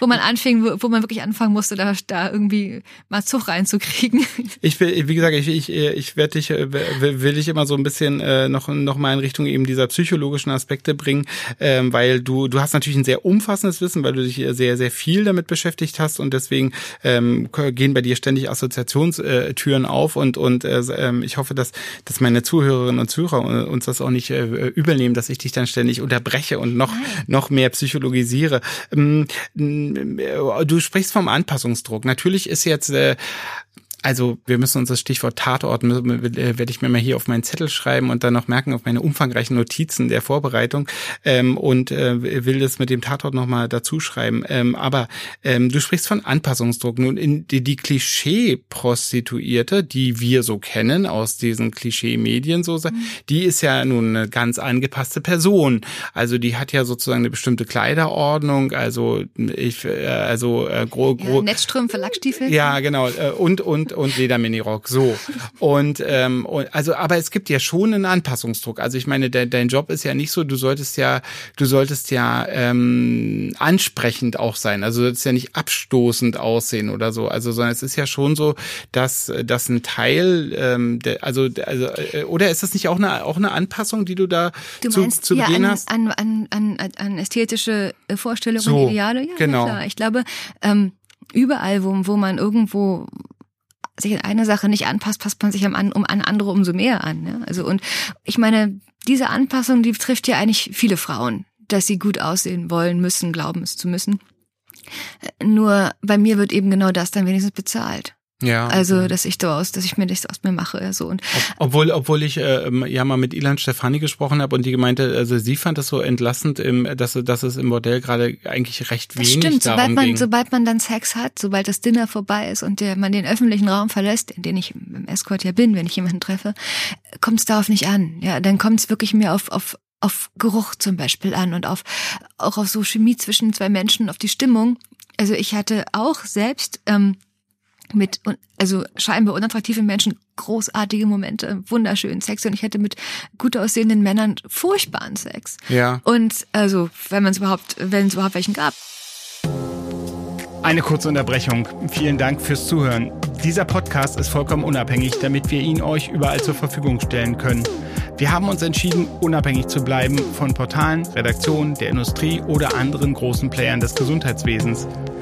wo man anfing, wo, wo man wirklich anfangen musste, da, da irgendwie mal Zug reinzukriegen. Ich will, wie gesagt, ich, ich, ich werde dich, äh, will, dich immer so ein bisschen äh, noch, noch mal in Richtung eben dieser psychologischen Aspekte bringen, ähm, weil du, du hast natürlich ein sehr umfassendes Wissen, weil du dich sehr, sehr viel damit beschäftigt hast und deswegen ähm, gehen bei dir ständig Assoziationstüren auf und, und äh, ähm, ich hoffe, dass, dass meine Zuhörerinnen und Zuhörer uns das auch nicht äh, übernehmen, dass ich dich dann ständig unterbreche und noch, noch mehr psychologisiere. Ähm, du sprichst vom Anpassungsdruck. Natürlich ist jetzt äh, also wir müssen uns das Stichwort Tatort, äh, werde ich mir mal hier auf meinen Zettel schreiben und dann noch merken auf meine umfangreichen Notizen der Vorbereitung ähm, und äh, will das mit dem Tatort nochmal dazu schreiben. Ähm, aber ähm, du sprichst von Anpassungsdruck. Nun, in die, die Klischee-Prostituierte, die wir so kennen aus diesen Klischee-Medien, so, mhm. die ist ja nun eine ganz angepasste Person. Also die hat ja sozusagen eine bestimmte Kleiderordnung, also ich, äh, also äh, gro, gro ja, Netzstrümpfe, Lackstiefel. Ja, genau. Äh, und, und und Lederminirock. So. Und, ähm, und also, aber es gibt ja schon einen Anpassungsdruck. Also ich meine, de, dein Job ist ja nicht so, du solltest ja, du solltest ja ähm, ansprechend auch sein. Also du solltest ja nicht abstoßend aussehen oder so. Also, sondern es ist ja schon so, dass, dass ein Teil, ähm, der, also, also, äh, oder ist das nicht auch eine, auch eine Anpassung, die du da du zu, meinst, zu Beginn ja, an, hast? An, an, an, an ästhetische Vorstellungen so, und Ideale? Ja, genau. Klar. Ich glaube, ähm, überall, wo, wo man irgendwo sich in eine Sache nicht anpasst, passt man sich um an andere umso mehr an. Ja? Also und ich meine, diese Anpassung, die trifft ja eigentlich viele Frauen, dass sie gut aussehen wollen, müssen, glauben es zu müssen. Nur bei mir wird eben genau das dann wenigstens bezahlt. Ja. Also, dass ich daraus, dass ich mir nichts aus mir mache, ja, so und. Ob, obwohl, obwohl ich äh, ja mal mit Ilan Stefani gesprochen habe und die gemeinte, also sie fand das so entlastend, im, dass, dass es im Modell gerade eigentlich recht wenig das stimmt, darum sobald man, ging. sobald man dann Sex hat, sobald das Dinner vorbei ist und der, man den öffentlichen Raum verlässt, in den ich im Escort ja bin, wenn ich jemanden treffe, kommt es darauf nicht an. Ja, dann kommt es wirklich mehr auf, auf auf Geruch zum Beispiel an und auf auch auf so Chemie zwischen zwei Menschen, auf die Stimmung. Also ich hatte auch selbst ähm, mit also scheinbar unattraktiven Menschen großartige Momente, wunderschönen Sex und ich hätte mit gut aussehenden Männern furchtbaren Sex. Ja. Und also, wenn man es überhaupt, wenn es überhaupt welchen gab. Eine kurze Unterbrechung. Vielen Dank fürs Zuhören. Dieser Podcast ist vollkommen unabhängig, damit wir ihn euch überall zur Verfügung stellen können. Wir haben uns entschieden, unabhängig zu bleiben von Portalen, Redaktionen, der Industrie oder anderen großen Playern des Gesundheitswesens.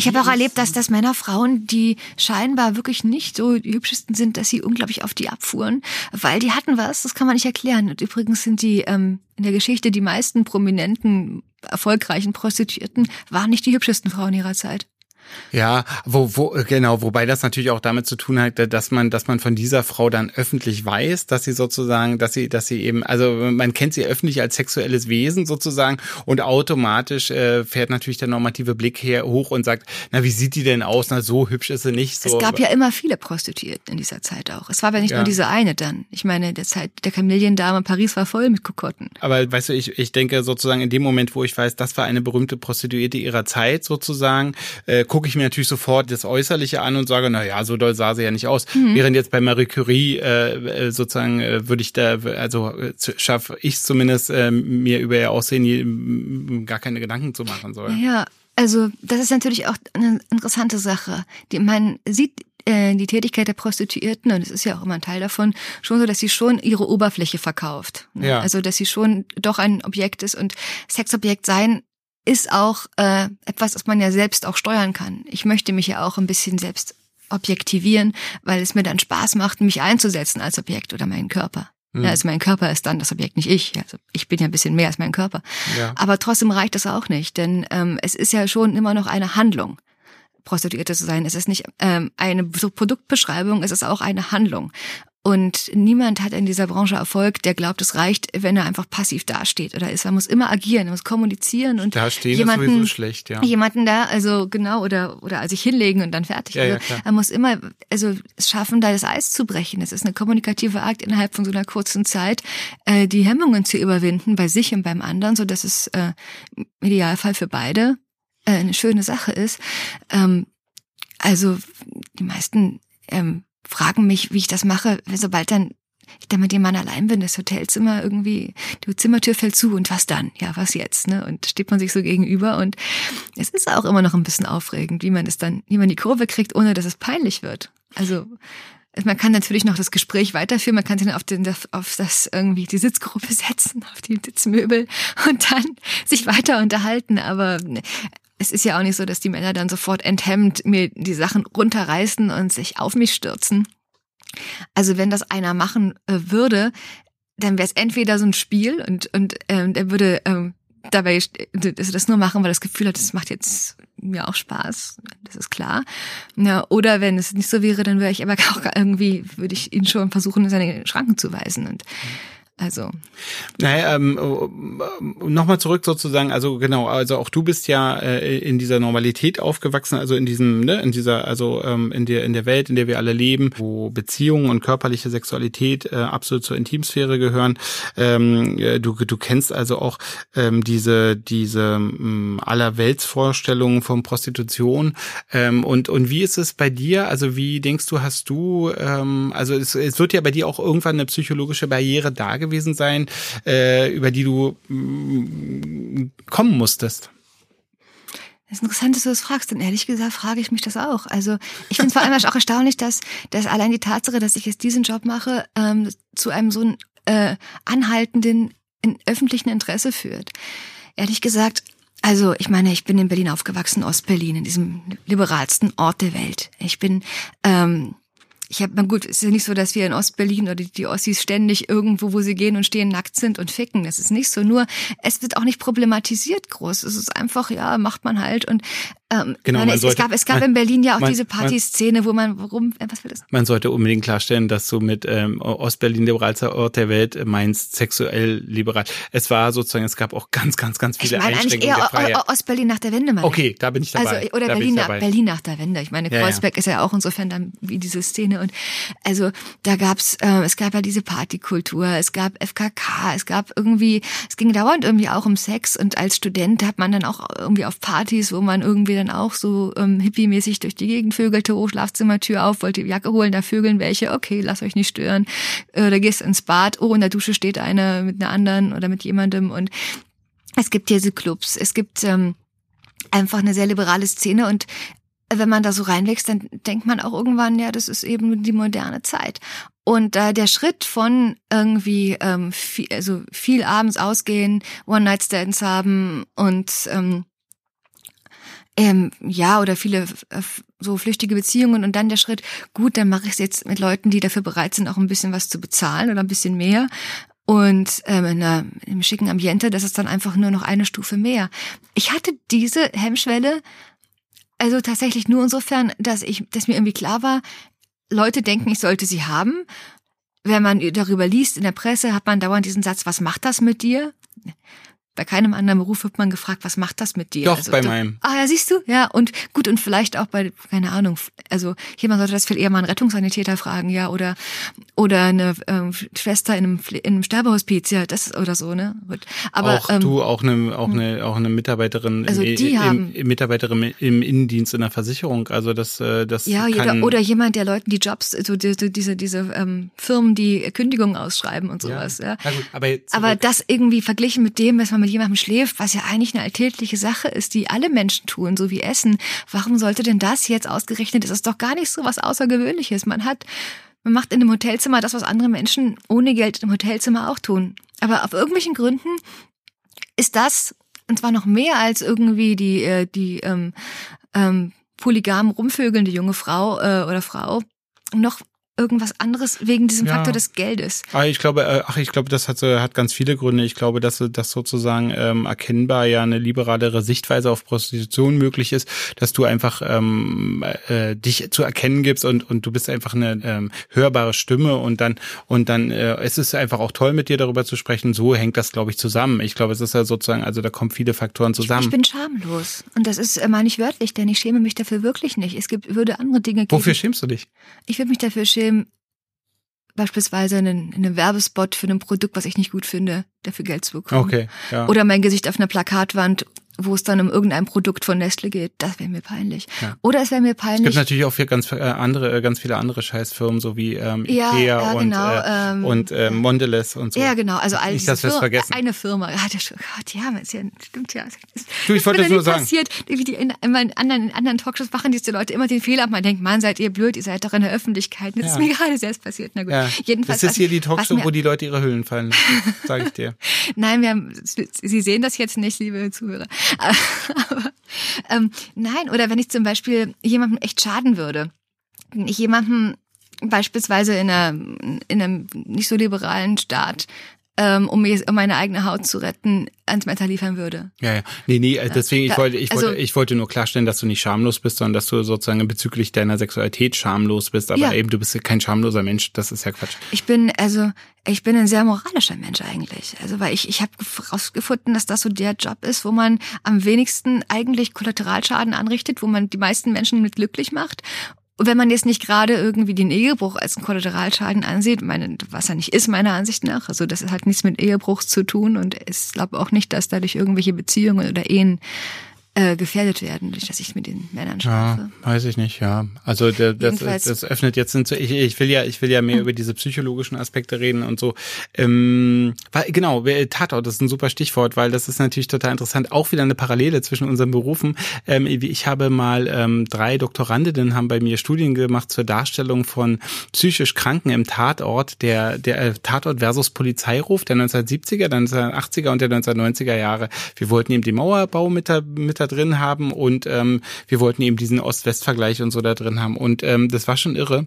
Ich habe auch erlebt, dass das Männer, Frauen, die scheinbar wirklich nicht so die hübschesten sind, dass sie unglaublich auf die abfuhren, weil die hatten was, das kann man nicht erklären. Und übrigens sind die ähm, in der Geschichte die meisten prominenten, erfolgreichen Prostituierten waren nicht die hübschesten Frauen ihrer Zeit. Ja, wo, wo, genau, wobei das natürlich auch damit zu tun hat, dass man, dass man von dieser Frau dann öffentlich weiß, dass sie sozusagen, dass sie, dass sie eben, also man kennt sie öffentlich als sexuelles Wesen sozusagen und automatisch äh, fährt natürlich der normative Blick her hoch und sagt, na, wie sieht die denn aus? Na, so hübsch ist sie nicht. So. Es gab ja immer viele Prostituierte in dieser Zeit auch. Es war aber nicht ja. nur diese eine dann. Ich meine, der Zeit der Kameliendame Paris war voll mit Kokotten. Aber weißt du, ich, ich denke sozusagen in dem Moment, wo ich weiß, das war eine berühmte Prostituierte ihrer Zeit sozusagen, äh, gucke ich mir natürlich sofort das Äußerliche an und sage, na ja, so doll sah sie ja nicht aus. Mhm. Während jetzt bei Marie Curie äh, äh sozusagen äh, würde ich da, also äh, schaffe ich zumindest, äh, mir über ihr Aussehen gar keine Gedanken zu machen soll. Ja, also das ist natürlich auch eine interessante Sache. Die, man sieht die Tätigkeit der Prostituierten, und es ist ja auch immer ein Teil davon, schon so, dass sie schon ihre Oberfläche verkauft. Ne? Ja. Also, dass sie schon doch ein Objekt ist und Sexobjekt sein ist auch äh, etwas, das man ja selbst auch steuern kann. Ich möchte mich ja auch ein bisschen selbst objektivieren, weil es mir dann Spaß macht, mich einzusetzen als Objekt oder meinen Körper. Mhm. Ja, also mein Körper ist dann das Objekt, nicht ich. Also ich bin ja ein bisschen mehr als mein Körper. Ja. Aber trotzdem reicht das auch nicht, denn ähm, es ist ja schon immer noch eine Handlung. Prostituierte zu sein. Es ist nicht ähm, eine Produktbeschreibung, es ist auch eine Handlung. Und niemand hat in dieser Branche Erfolg, der glaubt, es reicht, wenn er einfach passiv dasteht oder ist. Er muss immer agieren, er muss kommunizieren und da stehen jemanden, schlecht, ja. Jemanden da, also genau, oder oder sich hinlegen und dann fertig. Ja, also, ja, er muss immer, also es schaffen, da das Eis zu brechen. Es ist eine kommunikative Akt innerhalb von so einer kurzen Zeit, äh, die Hemmungen zu überwinden bei sich und beim anderen, so dass es äh, im Idealfall für beide äh, eine schöne Sache ist. Ähm, also die meisten ähm, fragen mich, wie ich das mache, sobald dann ich dann mit dem Mann allein bin, das Hotelzimmer irgendwie, die Zimmertür fällt zu und was dann? Ja, was jetzt? Ne? Und steht man sich so gegenüber und es ist auch immer noch ein bisschen aufregend, wie man es dann, wie man die Kurve kriegt, ohne dass es peinlich wird. Also man kann natürlich noch das Gespräch weiterführen, man kann sich auf, den, auf das irgendwie die Sitzgruppe setzen, auf die Sitzmöbel und dann sich weiter unterhalten. Aber es ist ja auch nicht so, dass die Männer dann sofort enthemmt mir die Sachen runterreißen und sich auf mich stürzen. Also wenn das einer machen äh, würde, dann wäre es entweder so ein Spiel und und ähm, der würde ähm, dabei also das nur machen, weil er das Gefühl hat, das macht jetzt mir auch Spaß, das ist klar. Ja, oder wenn es nicht so wäre, dann wäre ich aber auch irgendwie, würde ich ihn schon versuchen, in seine Schranken zu weisen. Und also. Naja, ähm, nochmal zurück sozusagen, also genau, also auch du bist ja äh, in dieser Normalität aufgewachsen, also in diesem, ne, in dieser, also ähm, in der in der Welt, in der wir alle leben, wo Beziehungen und körperliche Sexualität äh, absolut zur Intimsphäre gehören. Ähm, äh, du du kennst also auch ähm, diese diese ähm, allerweltsvorstellungen von Prostitution ähm, und und wie ist es bei dir? Also wie denkst du, hast du, ähm, also es, es wird ja bei dir auch irgendwann eine psychologische Barriere da gewesen sein, äh, über die du mm, kommen musstest? Das ist interessant, dass du das fragst, denn ehrlich gesagt frage ich mich das auch. Also ich finde es vor allem auch erstaunlich, dass, dass allein die Tatsache, dass ich jetzt diesen Job mache, ähm, zu einem so äh, anhaltenden in öffentlichen Interesse führt. Ehrlich gesagt, also ich meine, ich bin in Berlin aufgewachsen, Ostberlin, in diesem liberalsten Ort der Welt. Ich bin ähm, ich habe, gut, es ist ja nicht so, dass wir in Ostberlin oder die, Ossis ständig irgendwo, wo sie gehen und stehen, nackt sind und ficken. Das ist nicht so. Nur, es wird auch nicht problematisiert groß. Es ist einfach, ja, macht man halt. Und ähm, genau, meine, es, sollte, es gab, es gab man, in Berlin ja auch man, diese Partyszene, wo man, warum, äh, was will das? Man sollte unbedingt klarstellen, dass du mit ähm, Ostberlin liberalster Ort der Welt äh, meinst sexuell liberal. Es war sozusagen, es gab auch ganz, ganz, ganz viele ich meine Einschränkungen eigentlich eher Ostberlin nach der Wende, meine Okay, da bin ich dabei. Also, oder da Berlin, nach, Berlin nach der Wende. Ich meine, Kreuzberg ja. ist ja auch insofern dann wie diese Szene. Und also da gab's, äh, es gab ja diese Partykultur, es gab FKK, es gab irgendwie, es ging dauernd irgendwie auch um Sex. Und als Student hat man dann auch irgendwie auf Partys, wo man irgendwie dann auch so ähm, hippie-mäßig durch die Gegend vögelte, oh, Schlafzimmertür auf, wollte die Jacke holen, da vögeln welche, okay, lass euch nicht stören. Äh, gehst ins Bad, oh, in der Dusche steht eine mit einer anderen oder mit jemandem und es gibt diese Clubs, es gibt ähm, einfach eine sehr liberale Szene und wenn man da so reinwächst, dann denkt man auch irgendwann, ja, das ist eben die moderne Zeit. Und äh, der Schritt von irgendwie ähm, viel, also viel abends ausgehen, One-Night-Stands haben und ähm, ähm, ja, oder viele so flüchtige Beziehungen und dann der Schritt, gut, dann mache ich es jetzt mit Leuten, die dafür bereit sind, auch ein bisschen was zu bezahlen oder ein bisschen mehr. Und ähm, in einer, im schicken Ambiente, das ist dann einfach nur noch eine Stufe mehr. Ich hatte diese Hemmschwelle also tatsächlich nur insofern, dass ich, dass mir irgendwie klar war, Leute denken, ich sollte sie haben. Wenn man darüber liest in der Presse, hat man dauernd diesen Satz, was macht das mit dir? Bei keinem anderen Beruf wird man gefragt, was macht das mit dir? Doch, also, bei du, meinem. Ah, ja, siehst du? Ja, und gut, und vielleicht auch bei, keine Ahnung, also jemand sollte das viel eher mal einen Rettungssanitäter fragen, ja, oder, oder eine ähm, Schwester in einem, in einem Sterbehospiz, ja, das oder so, ne? Gut. Aber, auch ähm, du, auch eine, auch eine, auch eine Mitarbeiterin, also im, die im, haben, im, Mitarbeiterin im Innendienst in der Versicherung, also das, äh, das ja, kann, oder, oder jemand, der Leuten die Jobs, so diese, diese, diese ähm, Firmen, die Kündigungen ausschreiben und sowas, ja. ja. Na gut, aber, aber das irgendwie verglichen mit dem, dass man mit jemandem schläft, was ja eigentlich eine alltägliche Sache ist, die alle Menschen tun, so wie Essen. Warum sollte denn das jetzt ausgerechnet? Das ist doch gar nicht so was Außergewöhnliches. Man hat, man macht in einem Hotelzimmer das, was andere Menschen ohne Geld im Hotelzimmer auch tun. Aber auf irgendwelchen Gründen ist das, und zwar noch mehr als irgendwie die, äh, die ähm, ähm, polygam rumvögelnde junge Frau äh, oder Frau, noch irgendwas anderes wegen diesem Ja. Faktor des Geldes. Ah, ich glaube, äh, ach, ich glaube, das hat, hat ganz viele Gründe. Ich glaube, dass das sozusagen ähm, erkennbar ja eine liberalere Sichtweise auf Prostitution möglich ist, dass du einfach ähm, äh, dich zu erkennen gibst und und du bist einfach eine ähm, hörbare Stimme und dann und dann äh, es ist einfach auch toll mit dir darüber zu sprechen. So hängt das, glaube ich, zusammen. Ich glaube, es ist ja sozusagen, also da kommen viele Faktoren zusammen. Ich bin schamlos. Und das ist, äh, meine ich wörtlich, denn ich schäme mich dafür wirklich nicht. Es gibt, würde andere Dinge geben. Wofür schämst du dich? Ich würde mich dafür schämen, beispielsweise einen, einen Werbespot für ein Produkt, was ich nicht gut finde, dafür Geld zu bekommen. Okay, ja. Oder mein Gesicht auf einer Plakatwand, wo es dann um irgendein Produkt von Nestle geht. Das wäre mir peinlich. Ja. Oder es wäre mir Es gibt peinlich. natürlich auch für ganz äh, andere, äh, ganz viele andere Scheißfirmen, so wie ähm, Ja, Ikea ja, und, genau, äh, ähm, und äh, Mondelez und so. Ja, genau. Also all Nicht, dass wir es vergessen. Eine Firma. Ja, das, Gott, ja, ja, stimmt ja. Du, ich wollte das es nur sagen. passiert, wie die in, in, meinen anderen, in anderen Talkshows machen diese Leute immer den Fehler, man denkt, Mann, seid ihr blöd, ihr seid doch in der Öffentlichkeit. Das Ja. ist mir gerade selbst passiert. Na gut. Ja, Jedenfalls, das ist hier die Talkshow, mir- wo die Leute ihre Hüllen fallen lassen, sage ich dir. Nein, wir haben, Sie sehen das jetzt nicht, liebe Zuhörer. Ähm, nein, oder wenn ich zum Beispiel jemandem echt schaden würde, wenn ich jemandem beispielsweise in, einer, in einem nicht so liberalen Staat, ähm, um, mir, um meine eigene Haut zu retten, ans Messer liefern würde. Ja, ja. Nee, nee, deswegen, ich wollte, ich wollte, also- ich wollte nur klarstellen, dass du nicht schamlos bist, sondern dass du sozusagen bezüglich deiner Sexualität schamlos bist. Aber Ja. eben, du bist kein schamloser Mensch. Das ist ja Quatsch. Ich bin also ich bin ein sehr moralischer Mensch eigentlich. Also weil ich ich habe herausgefunden, dass das so der Job ist, wo man am wenigsten eigentlich Kollateralschaden anrichtet, wo man die meisten Menschen mit glücklich macht. Und wenn man jetzt nicht gerade irgendwie den Ehebruch als einen Kollateralschaden ansieht, meine, was er nicht ist meiner Ansicht nach, also das hat nichts mit Ehebruch zu tun und ich glaube auch nicht, dass dadurch irgendwelche Beziehungen oder Ehen äh, gefährdet werden, durch dass ich mit den Männern schlafe. Ja, weiß ich nicht, ja. Also der, das, das öffnet jetzt hinzu. Ich, ich will ja, ich will ja mehr über diese psychologischen Aspekte reden und so. Ähm, weil, genau, Tatort ist ein super Stichwort, weil das ist natürlich total interessant. Auch wieder eine Parallele zwischen unseren Berufen. Ähm, ich habe mal ähm, drei Doktorandinnen haben bei mir Studien gemacht zur Darstellung von psychisch Kranken im Tatort, der der äh, Tatort versus Polizeiruf der 1970er, der 1980er und der 1990er Jahre. Wir wollten eben den Mauerbau mit da, mit da drin haben und ähm, wir wollten eben diesen Ost-West-Vergleich und so da drin haben. Und ähm, das war schon irre.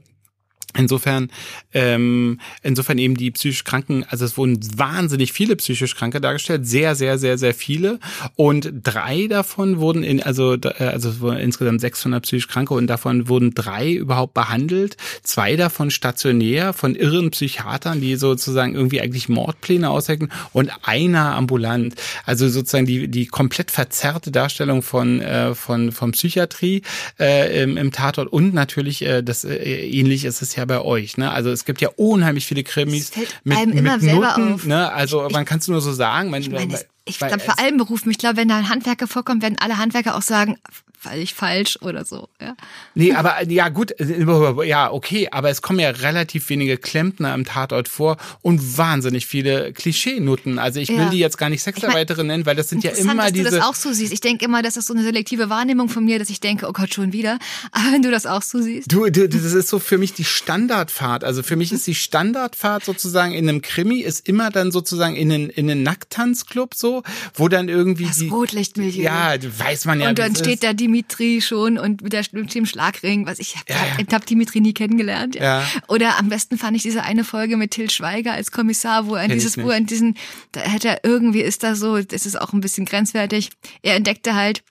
Insofern, ähm, insofern eben die psychisch Kranken, also es wurden wahnsinnig viele psychisch Kranke dargestellt, sehr, sehr, sehr, sehr viele. Und drei davon wurden in, also, äh, also es wurden insgesamt 600 psychisch Kranke und davon wurden drei überhaupt behandelt. Zwei davon stationär von irren Psychiatern, die sozusagen irgendwie eigentlich Mordpläne aushecken und einer ambulant. Also sozusagen die, die komplett verzerrte Darstellung von, äh, von, von Psychiatrie äh, im, im Tatort und natürlich, äh, das äh, ähnlich ist es ja bei euch. Ne? Also es gibt ja unheimlich viele Krimis mit, einem immer mit selber Noten. auf. Ne? Also man kann es nur so sagen. Man, Ich meine, ich glaube, vor allen Berufen, ich glaube, wenn da ein Handwerker vorkommt, werden alle Handwerker auch sagen, völlig falsch oder so. Ja. Nee, aber ja gut, äh, ja, okay, aber es kommen ja relativ wenige Klempner im Tatort vor und wahnsinnig viele Klischeenutten. Also ich will Ja. die jetzt gar nicht Sexarbeiterin nennen, weil das sind ja immer dass diese du das auch so siehst. Ich denke immer, das ist so eine selektive Wahrnehmung von mir, dass ich denke, oh Gott, schon wieder. Aber wenn du das auch so siehst. Du, du, das ist so für mich die Standardfahrt. Also für mich ist die Standardfahrt sozusagen in einem Krimi ist immer dann sozusagen in einen, in einen Nacktanzclub so, wo dann irgendwie Das die Rotlichtmilieu. ja, weiß man ja. und dann steht da Dimitri schon und mit, der, mit dem Schlagring, was ich habe Ja, ja. Dimitri nie kennengelernt. Ja. Oder am besten fand ich diese eine Folge mit Till Schweiger als Kommissar, wo er in Kenn dieses, wo er in diesen, da hätte er irgendwie ist da so, das ist auch ein bisschen grenzwertig. Er entdeckte halt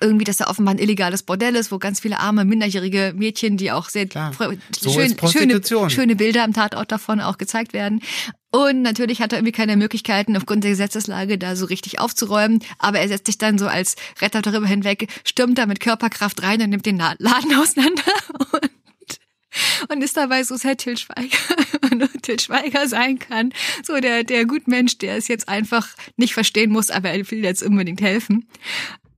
irgendwie, dass da offenbar ein illegales Bordell ist, wo ganz viele arme, minderjährige Mädchen, die auch sehr So schön, schöne, schöne Bilder am Tatort davon auch gezeigt werden. Und natürlich hat er irgendwie keine Möglichkeiten, aufgrund der Gesetzeslage da so richtig aufzuräumen. Aber er setzt sich dann so als Retter darüber hinweg, stürmt da mit Körperkraft rein und nimmt den La- Laden auseinander. Und und ist dabei so sehr Till Schweiger und Till Schweiger sein kann. So der, der Gutmensch, der es jetzt einfach nicht verstehen muss, aber er will jetzt unbedingt helfen.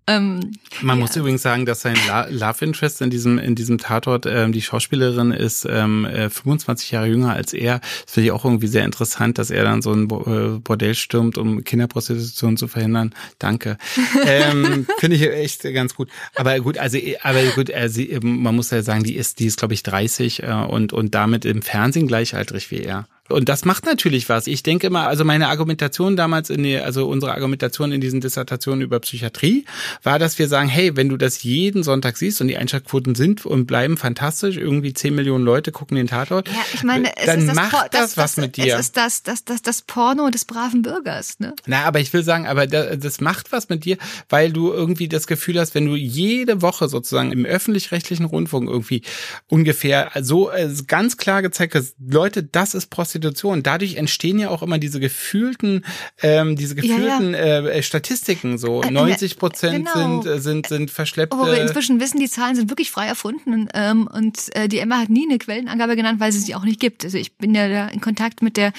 Ähm, Man ja. muss übrigens sagen, dass sein La Love Interest in diesem in diesem Tatort ähm, die Schauspielerin ist ähm, äh, 25 Jahre jünger als er. Das finde ich auch irgendwie sehr interessant, dass er dann so ein Bo äh, Bordell stürmt, um Kinderprostitution zu verhindern. Danke. ähm, finde ich echt ganz gut. Aber gut, also aber gut, äh, sie, man muss ja sagen, die ist die ist glaube ich 30 äh, und und damit im Fernsehen gleichaltrig wie er. Und das macht natürlich was. Ich denke immer, also meine Argumentation damals in die, also unsere Argumentation in diesen Dissertationen über Psychiatrie war, dass wir sagen, hey, wenn du das jeden Sonntag siehst und die Einschaltquoten sind und bleiben fantastisch, irgendwie 10 Millionen Leute gucken den Tatort, Ja, ich meine, es dann ist das, macht Por- das, was mit dir. Es ist das, das, das, das Porno des braven Bürgers, ne? Na, aber ich will sagen, aber das, das macht was mit dir, weil du irgendwie das Gefühl hast, wenn du jede Woche sozusagen im öffentlich-rechtlichen Rundfunk irgendwie ungefähr so äh, ganz klar gezeigt hast, Leute, das ist Prostitution. Dadurch entstehen ja auch immer diese gefühlten, ähm, diese Ja, ja. gefühlten Äh, Statistiken. So Äh, 90 Prozent genau. sind äh, sind sind verschleppte. Wo wir inzwischen wissen, die Zahlen sind wirklich frei erfunden und, ähm, und äh, die Emma hat nie eine Quellenangabe genannt, weil sie sie auch nicht gibt. Also ich bin ja da in Kontakt mit der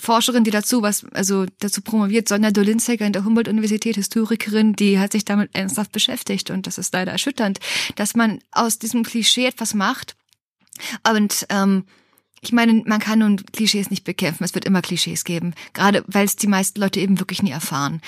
Forscherin, die dazu was, also dazu promoviert, Sonja Dolinzecker in der Humboldt-Universität, Historikerin, die hat sich damit ernsthaft beschäftigt und das ist leider erschütternd, dass man aus diesem Klischee etwas macht. Und ähm, ich meine, man kann nun Klischees nicht bekämpfen. Es wird immer Klischees geben. Gerade weil es die meisten Leute eben wirklich nie erfahren.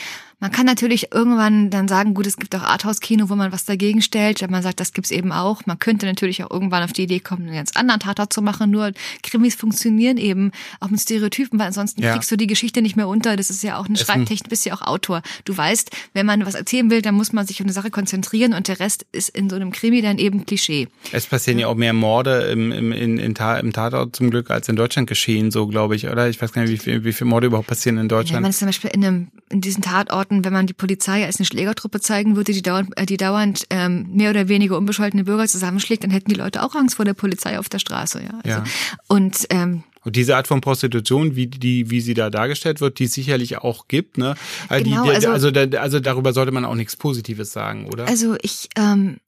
Man kann natürlich irgendwann dann sagen, gut, es gibt auch Arthouse-Kino, wo man was dagegen stellt. Aber man sagt, das gibt's eben auch. Man könnte natürlich auch irgendwann auf die Idee kommen, einen ganz anderen Tatort zu machen. Nur Krimis funktionieren eben auch mit Stereotypen, weil ansonsten Ja. kriegst du die Geschichte nicht mehr unter. Das ist ja auch eine ein- Schreibtechnik, bist ja auch Autor. Du weißt, wenn man was erzählen will, dann muss man sich auf eine Sache konzentrieren und der Rest ist in so einem Krimi dann eben Klischee. Es passieren ja auch mehr Morde im, im, in, in im Tatort zum Glück als in Deutschland geschehen, so glaube ich, oder? Ich weiß gar nicht, wie viel, wie viele Morde überhaupt passieren in Wenn Deutschland. man es zum Beispiel in, einem, in diesen Tatorten, wenn man die Polizei als eine Schlägertruppe zeigen würde, die dauernd, äh, die dauernd ähm, mehr oder weniger unbescholtene Bürger zusammenschlägt, dann hätten die Leute auch Angst vor der Polizei auf der Straße. Ja. Also, Ja. Und ähm, Und diese Art von Prostitution, wie die, wie sie da dargestellt wird, die es sicherlich auch gibt, ne? Also Genau, die, die, also- also, also darüber sollte man auch nichts Positives sagen, oder? Also ich ähm,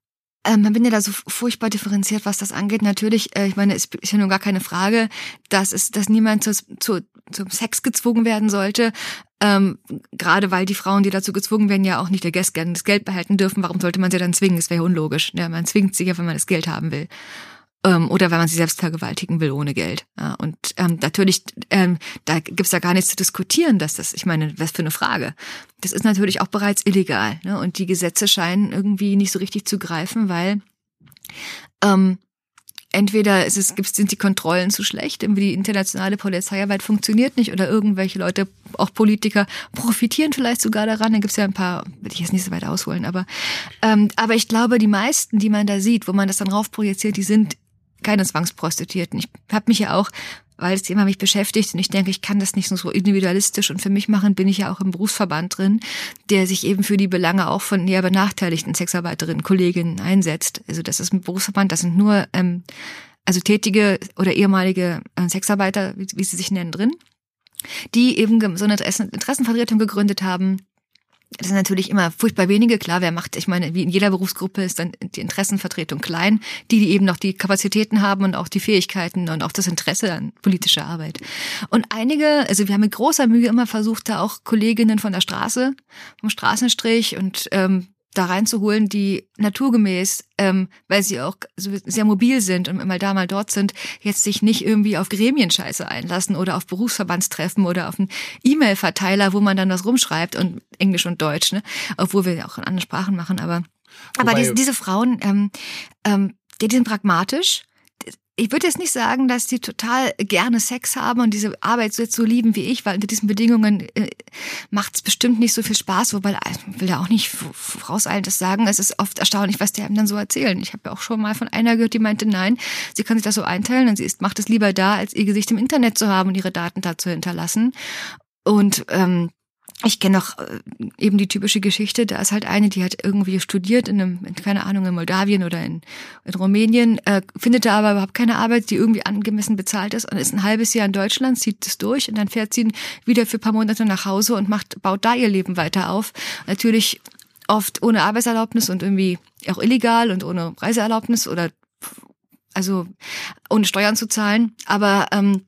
ähm, bin ja da so furchtbar differenziert, was das angeht. Natürlich, äh, ich meine, es ist ja nun gar keine Frage, dass es, dass niemand zu, zu, zum Sex gezwungen werden sollte. Ähm, gerade weil die Frauen, die dazu gezwungen werden, ja auch nicht der Gäste gerne das Geld behalten dürfen. Warum sollte man sie dann zwingen? Das wäre ja unlogisch. Ja, man zwingt sie ja, wenn man das Geld haben will. Ähm, oder wenn man sie selbst vergewaltigen will ohne Geld. Und ähm, natürlich, ähm, da gibt's da gar nichts zu diskutieren, dass das, ich meine, was für eine Frage. Das ist natürlich auch bereits illegal. Ne? Und die Gesetze scheinen irgendwie nicht so richtig zu greifen, weil ähm, entweder ist es, gibt's, sind die Kontrollen zu schlecht, die internationale Polizeiarbeit funktioniert nicht oder irgendwelche Leute, auch Politiker, profitieren vielleicht sogar daran. Dann gibt's ja ein paar, will ich jetzt nicht so weit ausholen, aber, ähm, aber ich glaube, die meisten, die man da sieht, wo man das dann raufprojiziert, die sind keine Zwangsprostituierten. Ich habe mich ja auch, weil das Thema mich beschäftigt und ich denke, ich kann das nicht so individualistisch und für mich machen, bin ich ja auch im Berufsverband drin, der sich eben für die Belange auch von eher benachteiligten Sexarbeiterinnen, Kolleginnen einsetzt. Also das ist ein Berufsverband, das sind nur ähm, also tätige oder ehemalige äh, Sexarbeiter, wie, wie sie sich nennen, drin, die eben so eine Interessen, Interessenvertretung gegründet haben, das sind natürlich immer furchtbar wenige, klar, wer macht, ich meine, wie in jeder Berufsgruppe ist dann die Interessenvertretung klein, die, die eben noch die Kapazitäten haben und auch die Fähigkeiten und auch das Interesse an politischer Arbeit. Und einige, also wir haben mit großer Mühe immer versucht, da auch Kolleginnen von der Straße, vom Straßenstrich und ähm, da reinzuholen, die naturgemäß, ähm, weil sie auch so sehr mobil sind und mal da, mal dort sind, jetzt sich nicht irgendwie auf Gremienscheiße einlassen oder auf Berufsverbandstreffen oder auf einen E-Mail-Verteiler, wo man dann was rumschreibt und Englisch und Deutsch, ne? Obwohl wir ja auch in anderen Sprachen machen, aber aber diese, diese Frauen, ähm, ähm, die sind pragmatisch. Ich würde jetzt nicht sagen, dass die total gerne Sex haben und diese Arbeit so, jetzt so lieben wie ich, weil unter diesen Bedingungen äh, macht es bestimmt nicht so viel Spaß, wobei äh, ich will ja auch nicht vorauseilend sagen. Es ist oft erstaunlich, was die einem dann so erzählen. Ich habe ja auch schon mal von einer gehört, die meinte, nein, sie kann sich das so einteilen und sie ist, macht es lieber da, als ihr Gesicht im Internet zu haben und ihre Daten da zu hinterlassen. Und ähm, ich kenne noch äh, eben die typische Geschichte, da ist halt eine, die hat irgendwie studiert in einem, in, keine Ahnung, in Moldawien oder in, in Rumänien, äh, findet da aber überhaupt keine Arbeit, die irgendwie angemessen bezahlt ist und ist ein halbes Jahr in Deutschland, zieht es durch und dann fährt sie wieder für ein paar Monate nach Hause und macht, baut da ihr Leben weiter auf. Natürlich oft ohne Arbeitserlaubnis und irgendwie auch illegal und ohne Reiseerlaubnis oder also ohne Steuern zu zahlen. Aber ähm,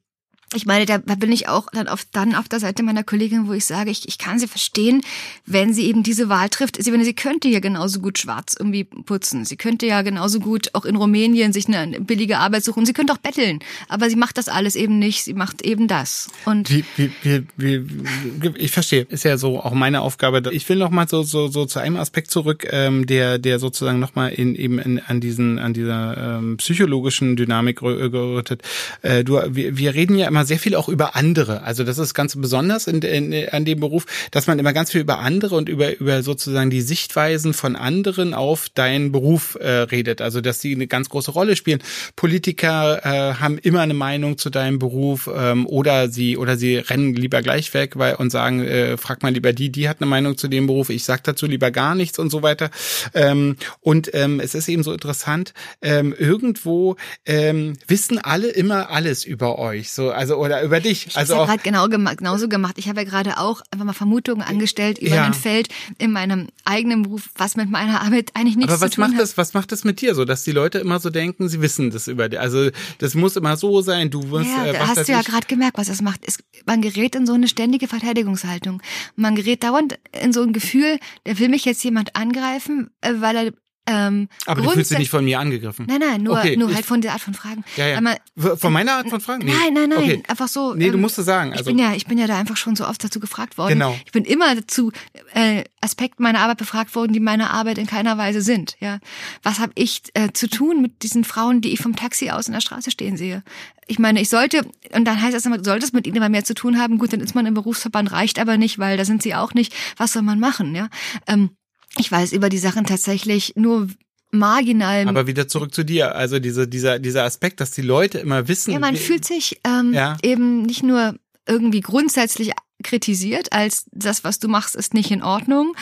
ich meine, da bin ich auch dann auf, dann auf der Seite meiner Kollegin, wo ich sage, ich, ich kann sie verstehen, wenn sie eben diese Wahl trifft. Sie, wenn sie könnte ja genauso gut schwarz irgendwie putzen. Sie könnte ja genauso gut auch in Rumänien sich eine billige Arbeit suchen. Sie könnte auch betteln. Aber sie macht das alles eben nicht. Sie macht eben das. Und Wie, wie, wie, wie, ich verstehe, ist ja so auch meine Aufgabe. Ich will noch mal so so so zu einem Aspekt zurück, ähm, der der sozusagen noch mal in eben in, an diesen an dieser ähm, psychologischen Dynamik gerüttet. Äh, du, wir, wir reden ja immer immer sehr viel auch über andere. Also das ist ganz besonders in, in, an dem Beruf, dass man immer ganz viel über andere und über, über sozusagen die Sichtweisen von anderen auf deinen Beruf äh, redet. Also dass die eine ganz große Rolle spielen. Politiker äh, haben immer eine Meinung zu deinem Beruf ähm, oder sie oder sie rennen lieber gleich weg weil, und sagen, äh, frag mal lieber die, die hat eine Meinung zu dem Beruf, ich sag dazu lieber gar nichts und so weiter. Ähm, und ähm, es ist eben so interessant, ähm, irgendwo ähm, wissen alle immer alles über euch, so also oder über dich. Ich also ja auch, gerade genau genauso gemacht. Ich habe ja gerade auch einfach mal Vermutungen angestellt über Ja. ein Feld in meinem eigenen Beruf, was mit meiner Arbeit eigentlich nichts aber was zu tun macht hat. das, was macht das mit dir so, dass die Leute immer so denken, sie wissen das über dich? Also das muss immer so sein, du wirst Ja, äh, da hast du ja gerade gemerkt, was das macht. Es, man gerät in so eine ständige Verteidigungshaltung. Man gerät dauernd in so ein Gefühl, da will mich jetzt jemand angreifen, äh, weil er ähm, Aber du fühlst dich nicht von mir angegriffen. Nein, nein, nur, Okay, nur ich- halt von der Art von Fragen. Ja, ja. W- Von meiner Art von Fragen? Nee. Nein, nein, nein, Okay. einfach so. Nee, du ähm, musst es sagen. Ich Also, bin ja, ich bin ja da einfach schon so oft dazu gefragt worden. Genau. Ich bin immer dazu äh, Aspekten meiner Arbeit befragt worden, die meine Arbeit in keiner Weise sind. Ja, was habe ich äh, zu tun mit diesen Frauen, die ich vom Taxi aus in der Straße stehen sehe? Ich meine, ich sollte und dann heißt das immer, sollte es mit ihnen immer mehr zu tun haben. Gut, dann ist man im Berufsverband, reicht aber nicht, weil da sind sie auch nicht. Was soll man machen? Ja, ähm, ich weiß über die Sachen tatsächlich nur marginal. aber wieder zurück zu dir. Also diese, dieser, dieser Aspekt, dass die Leute immer wissen. Ja, man fühlt sich ähm, Ja. eben nicht nur irgendwie grundsätzlich kritisiert, als das, was du machst, ist nicht in Ordnung.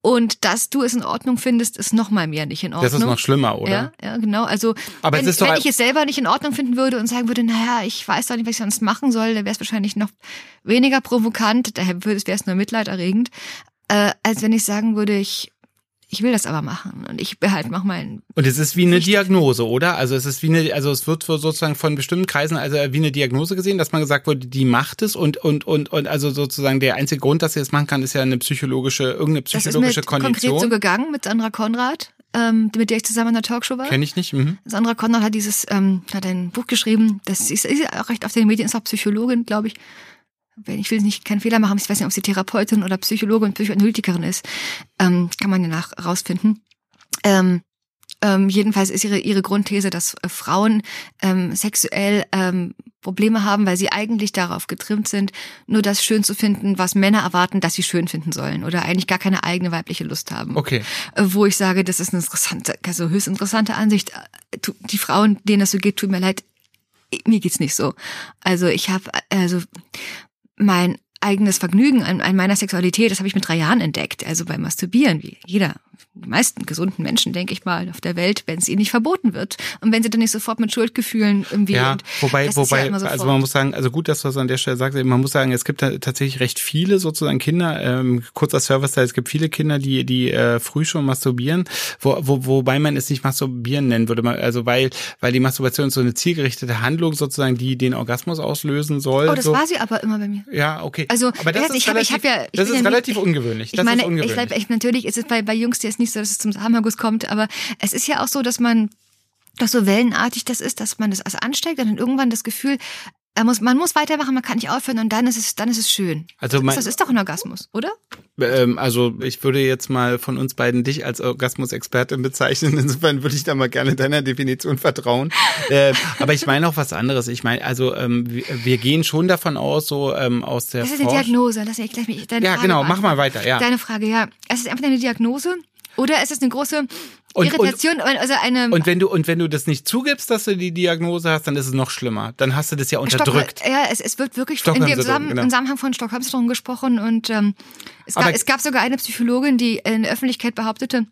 Und dass du es in Ordnung findest, ist noch mal mehr nicht in Ordnung. das ist noch schlimmer, oder? Ja, ja, genau. Also Aber es wenn, ist doch wenn ich es selber nicht in Ordnung finden würde und sagen würde, naja, ich weiß doch nicht, was ich sonst machen soll, dann wäre es wahrscheinlich noch weniger provokant, daher wäre es nur mitleiderregend, äh, als wenn ich sagen würde, ich, ich will das aber machen und ich behalte mach mal Und es ist wie eine Sicht- Diagnose, oder? Also es ist wie eine, also es wird sozusagen von bestimmten Kreisen also wie eine Diagnose gesehen, dass man gesagt wurde, die macht es und und und und also sozusagen der einzige Grund, dass sie es machen kann, ist ja eine psychologische, irgendeine Das ist psychologische konkret so Kondition. gegangen mit Sandra Konrad, ähm, mit der ich zusammen in der Talkshow war. Kenn ich nicht. Mhm. Sandra Konrad hat dieses, ähm, hat ein Buch geschrieben, das ist, ist auch recht auf den Medien, ist auch Psychologin, glaube ich. Wenn Ich will nicht keinen Fehler machen, ich weiß nicht, ob sie Therapeutin oder Psychologin, Psychoanalytikerin ist. Ähm, kann man ja nach rausfinden. Ähm, ähm, jedenfalls ist ihre, ihre Grundthese, dass äh, Frauen ähm, sexuell ähm, Probleme haben, weil sie eigentlich darauf getrimmt sind, nur das schön zu finden, was Männer erwarten, dass sie schön finden sollen oder eigentlich gar keine eigene weibliche Lust haben Okay. äh, wo ich sage, das ist eine interessante, also höchst interessante Ansicht. Äh, Die Frauen, denen das so geht, tut mir leid, mir geht's nicht so. Also ich habe also mein eigenes Vergnügen an, an meiner Sexualität, das habe ich mit drei Jahren entdeckt. Also beim Masturbieren, wie jeder, die meisten gesunden Menschen, denke ich mal, auf der Welt, wenn es ihnen nicht verboten wird. Und wenn sie dann nicht sofort mit Schuldgefühlen irgendwie. Ja, wobei, das ja wobei, immer also man muss sagen, also gut, dass du es an der Stelle sagst, man muss sagen, es gibt tatsächlich recht viele sozusagen Kinder, ähm, kurzer Service da, es gibt viele Kinder, die, die äh, früh schon masturbieren, wo, wo, wobei man es nicht masturbieren nennen würde, also weil, weil die Masturbation ist so eine zielgerichtete Handlung sozusagen, die den Orgasmus auslösen soll. oh, das so. war sie aber immer bei mir. Ja, okay. Also, aber das ich hab- ich relativ, hab ja- ich das ist ja relativ nicht- ungewöhnlich. Ich Das meine, ist ungewöhnlich. ich glaube, echt, natürlich ist es bei, bei Jungs jetzt nicht so, dass es zum Samenerguss kommt, aber es ist ja auch so, dass man, dass so wellenartig das ist, dass man das also ansteckt und dann irgendwann das Gefühl, muss, man muss weitermachen, man kann nicht aufhören und dann ist es, dann ist es schön. Also mein- das ist doch ein Orgasmus, oder? Ähm, also ich würde jetzt mal von uns beiden dich als Orgasmus-Expertin bezeichnen. Insofern würde ich da mal gerne deiner Definition vertrauen. äh, aber ich meine auch was anderes. Ich meine, also ähm, wir, wir gehen schon davon aus, so ähm, aus der Das ist eine Forsch- Diagnose. Lass mich gleich mich deine Ja, Frage genau. Mach mal weiter. Ja. Deine Frage, ja. Es ist einfach eine Diagnose oder es ist eine große Und- Irritation, also eine Und wenn du und wenn du das nicht zugibst, dass du die Diagnose hast, dann ist es noch schlimmer. Dann hast du das ja unterdrückt. Stockholm- ja, es, es wird wirklich in dem Zusammen genau. im Zusammenhang von Stockholm-Syndrom gesprochen und ähm, es, gab, Aber- es gab sogar eine Psychologin, die in der Öffentlichkeit behauptete,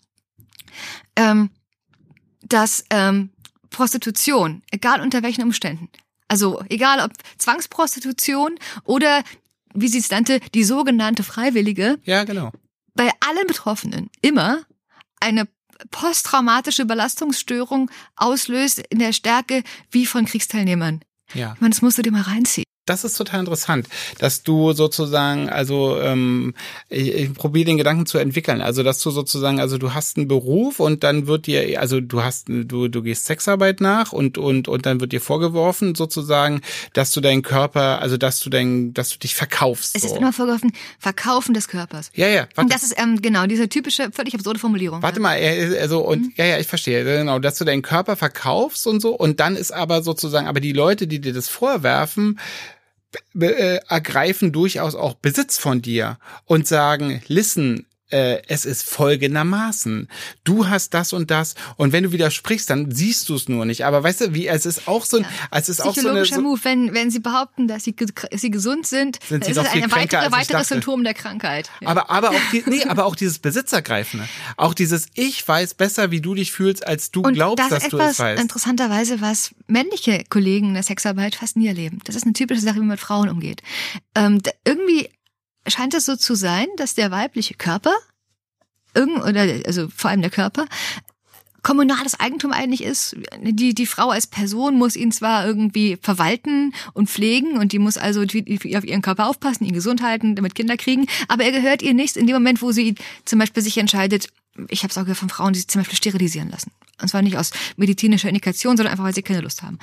ähm, dass ähm, Prostitution, egal unter welchen Umständen, also egal ob Zwangsprostitution oder wie sie es nannte, die sogenannte Freiwillige, Ja, genau. bei allen Betroffenen immer eine posttraumatische Belastungsstörung auslöst in der Stärke wie von Kriegsteilnehmern. Ja. Ich meine, das musst du dir mal reinziehen. Das ist total interessant, dass du sozusagen, also ähm, ich, ich probiere den Gedanken zu entwickeln, also dass du sozusagen, also du hast einen Beruf und dann wird dir, also du hast, du du gehst Sexarbeit nach und und und dann wird dir vorgeworfen sozusagen, dass du deinen Körper, also dass du dein, dass du dich verkaufst. Es so. ist immer vorgeworfen, Verkaufen des Körpers. ja, ja. Warte, Und das ist ähm, genau diese typische, völlig absurde Formulierung. Warte mal, er- also und Mhm. ja, ja, ich verstehe, genau, dass du deinen Körper verkaufst und so und dann ist aber sozusagen, aber die Leute, die dir das vorwerfen, äh, ergreifen durchaus auch Besitz von dir und sagen, listen, äh, es ist folgendermaßen. Du hast das und das und wenn du widersprichst, dann siehst du es nur nicht. Aber weißt du, wie es ist auch so ein, ja. es ist auch so eine so, Move, wenn wenn sie behaupten, dass sie, sie gesund sind, sind sie ist es ein weitere, weiteres Symptom der Krankheit. Ja. Aber aber auch die, nee, aber auch dieses Besitzergreifende, auch dieses ich weiß besser, wie du dich fühlst, als du und glaubst, das dass du es weißt. Interessanterweise, was männliche Kollegen in der Sexarbeit fast nie erleben. Das ist eine typische Sache, wie man mit Frauen umgeht. Ähm, irgendwie scheint es so zu sein, dass der weibliche Körper irgend oder also vor allem der Körper kommunales Eigentum eigentlich ist. Die, die Frau als Person muss ihn zwar irgendwie verwalten und pflegen und die muss also auf ihren Körper aufpassen, ihn gesund halten, damit Kinder kriegen, aber er gehört ihr nichts in dem Moment, wo sie zum Beispiel sich entscheidet, ich habe es auch gehört von Frauen, die sich zum Beispiel sterilisieren lassen. Und zwar nicht aus medizinischer Indikation, sondern einfach, weil sie keine Lust haben.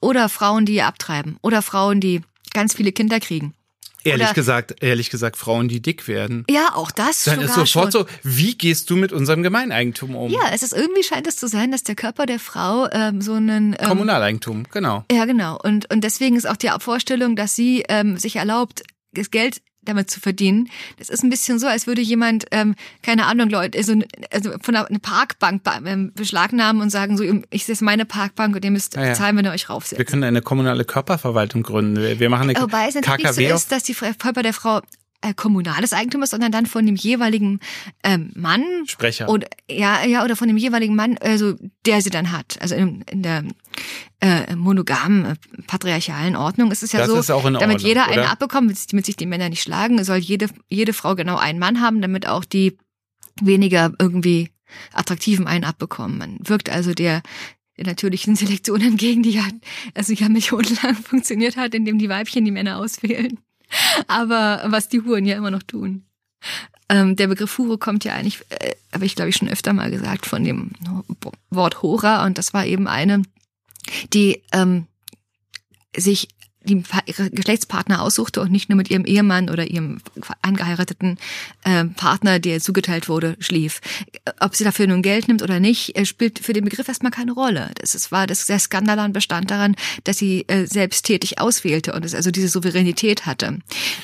Oder Frauen, die ihr abtreiben. Oder Frauen, die ganz viele Kinder kriegen. Ehrlich Oder- gesagt, ehrlich gesagt, Frauen, die dick werden. Ja, auch das Dann ist sofort schon. so, wie gehst du mit unserem Gemeineigentum um? Ja, es ist irgendwie scheint es zu sein, dass der Körper der Frau ähm, so einen ähm, Kommunaleigentum, genau. Ja, genau. Und, und deswegen ist auch die Vorstellung, dass sie ähm, sich erlaubt, das Geld damit zu verdienen. Das ist ein bisschen so, als würde jemand, ähm, keine Ahnung, Leute, also, also von einer eine Parkbank ähm, beschlagnahmen und sagen, so, ich ist meine Parkbank und ihr müsst Ja, ja. zahlen, wenn ihr euch Wir raufsetzt. können eine kommunale Körperverwaltung gründen. Wir wir machen eine Wobei es natürlich KKW so ist, dass die Körper der Frau äh, kommunales Eigentum ist, sondern dann von dem jeweiligen ähm, Mann Sprecher. oder ja ja oder von dem jeweiligen Mann, also der sie dann hat. Also in, in der äh, monogamen äh, patriarchalen Ordnung ist es ja Das so, ist auch in damit Ordnung, jeder einen oder? abbekommt, damit, damit sich die Männer nicht schlagen, soll jede jede Frau genau einen Mann haben, damit auch die weniger irgendwie attraktiven einen abbekommen. Man wirkt also der der natürlichen Selektion entgegen, die ja also ja millionenlang funktioniert hat, indem die Weibchen die Männer auswählen. Aber was die Huren ja immer noch tun. Ähm, der Begriff Hure kommt ja eigentlich, äh, habe ich glaube ich schon öfter mal gesagt, von dem Wort Hora und das war eben eine, die ähm, sich die Geschlechtspartner aussuchte und nicht nur mit ihrem Ehemann oder ihrem angeheirateten äh, Partner, der zugeteilt wurde, schlief. Ob sie dafür nun Geld nimmt oder nicht, äh, spielt für den Begriff erstmal keine Rolle. Das ist, war das der Skandalan bestand daran, dass sie äh, selbsttätig auswählte und es also diese Souveränität hatte,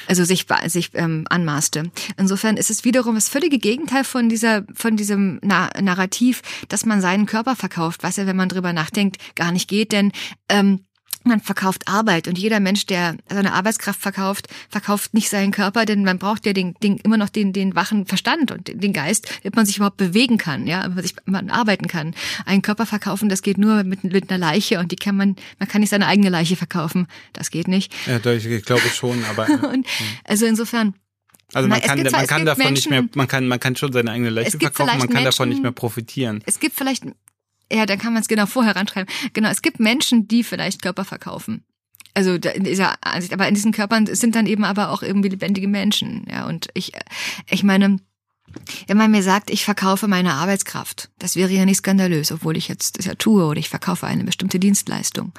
also sich sich ähm, anmaßte. Insofern ist es wiederum das völlige Gegenteil von dieser von diesem Na Narrativ, dass man seinen Körper verkauft, was ja, wenn man drüber nachdenkt, gar nicht geht, denn ähm, man verkauft Arbeit und jeder Mensch, der seine Arbeitskraft verkauft, verkauft nicht seinen Körper, denn man braucht ja den, den immer noch den, den wachen Verstand und den Geist, damit man sich überhaupt bewegen kann, ja, damit man sich man arbeiten kann. Einen Körper verkaufen, das geht nur mit, mit einer Leiche und die kann man, man kann nicht seine eigene Leiche verkaufen, das geht nicht. Ja, doch, ich glaube schon, aber Und also insofern also man Na, kann, zwar- man kann davon nicht Menschen- mehr, man kann, man kann schon seine eigene Leiche verkaufen, man kann davon nicht Menschen- mehr profitieren. es gibt vielleicht, ja, dann kann man es genau vorher ranschreiben. Genau, es gibt Menschen, die vielleicht Körper verkaufen. Also in dieser Ansicht, aber in diesen Körpern sind dann eben aber auch irgendwie lebendige Menschen. Ja, und ich, ich meine, wenn man mir sagt, ich verkaufe meine Arbeitskraft, das wäre ja nicht skandalös, obwohl ich jetzt das ja tue oder ich verkaufe eine bestimmte Dienstleistung.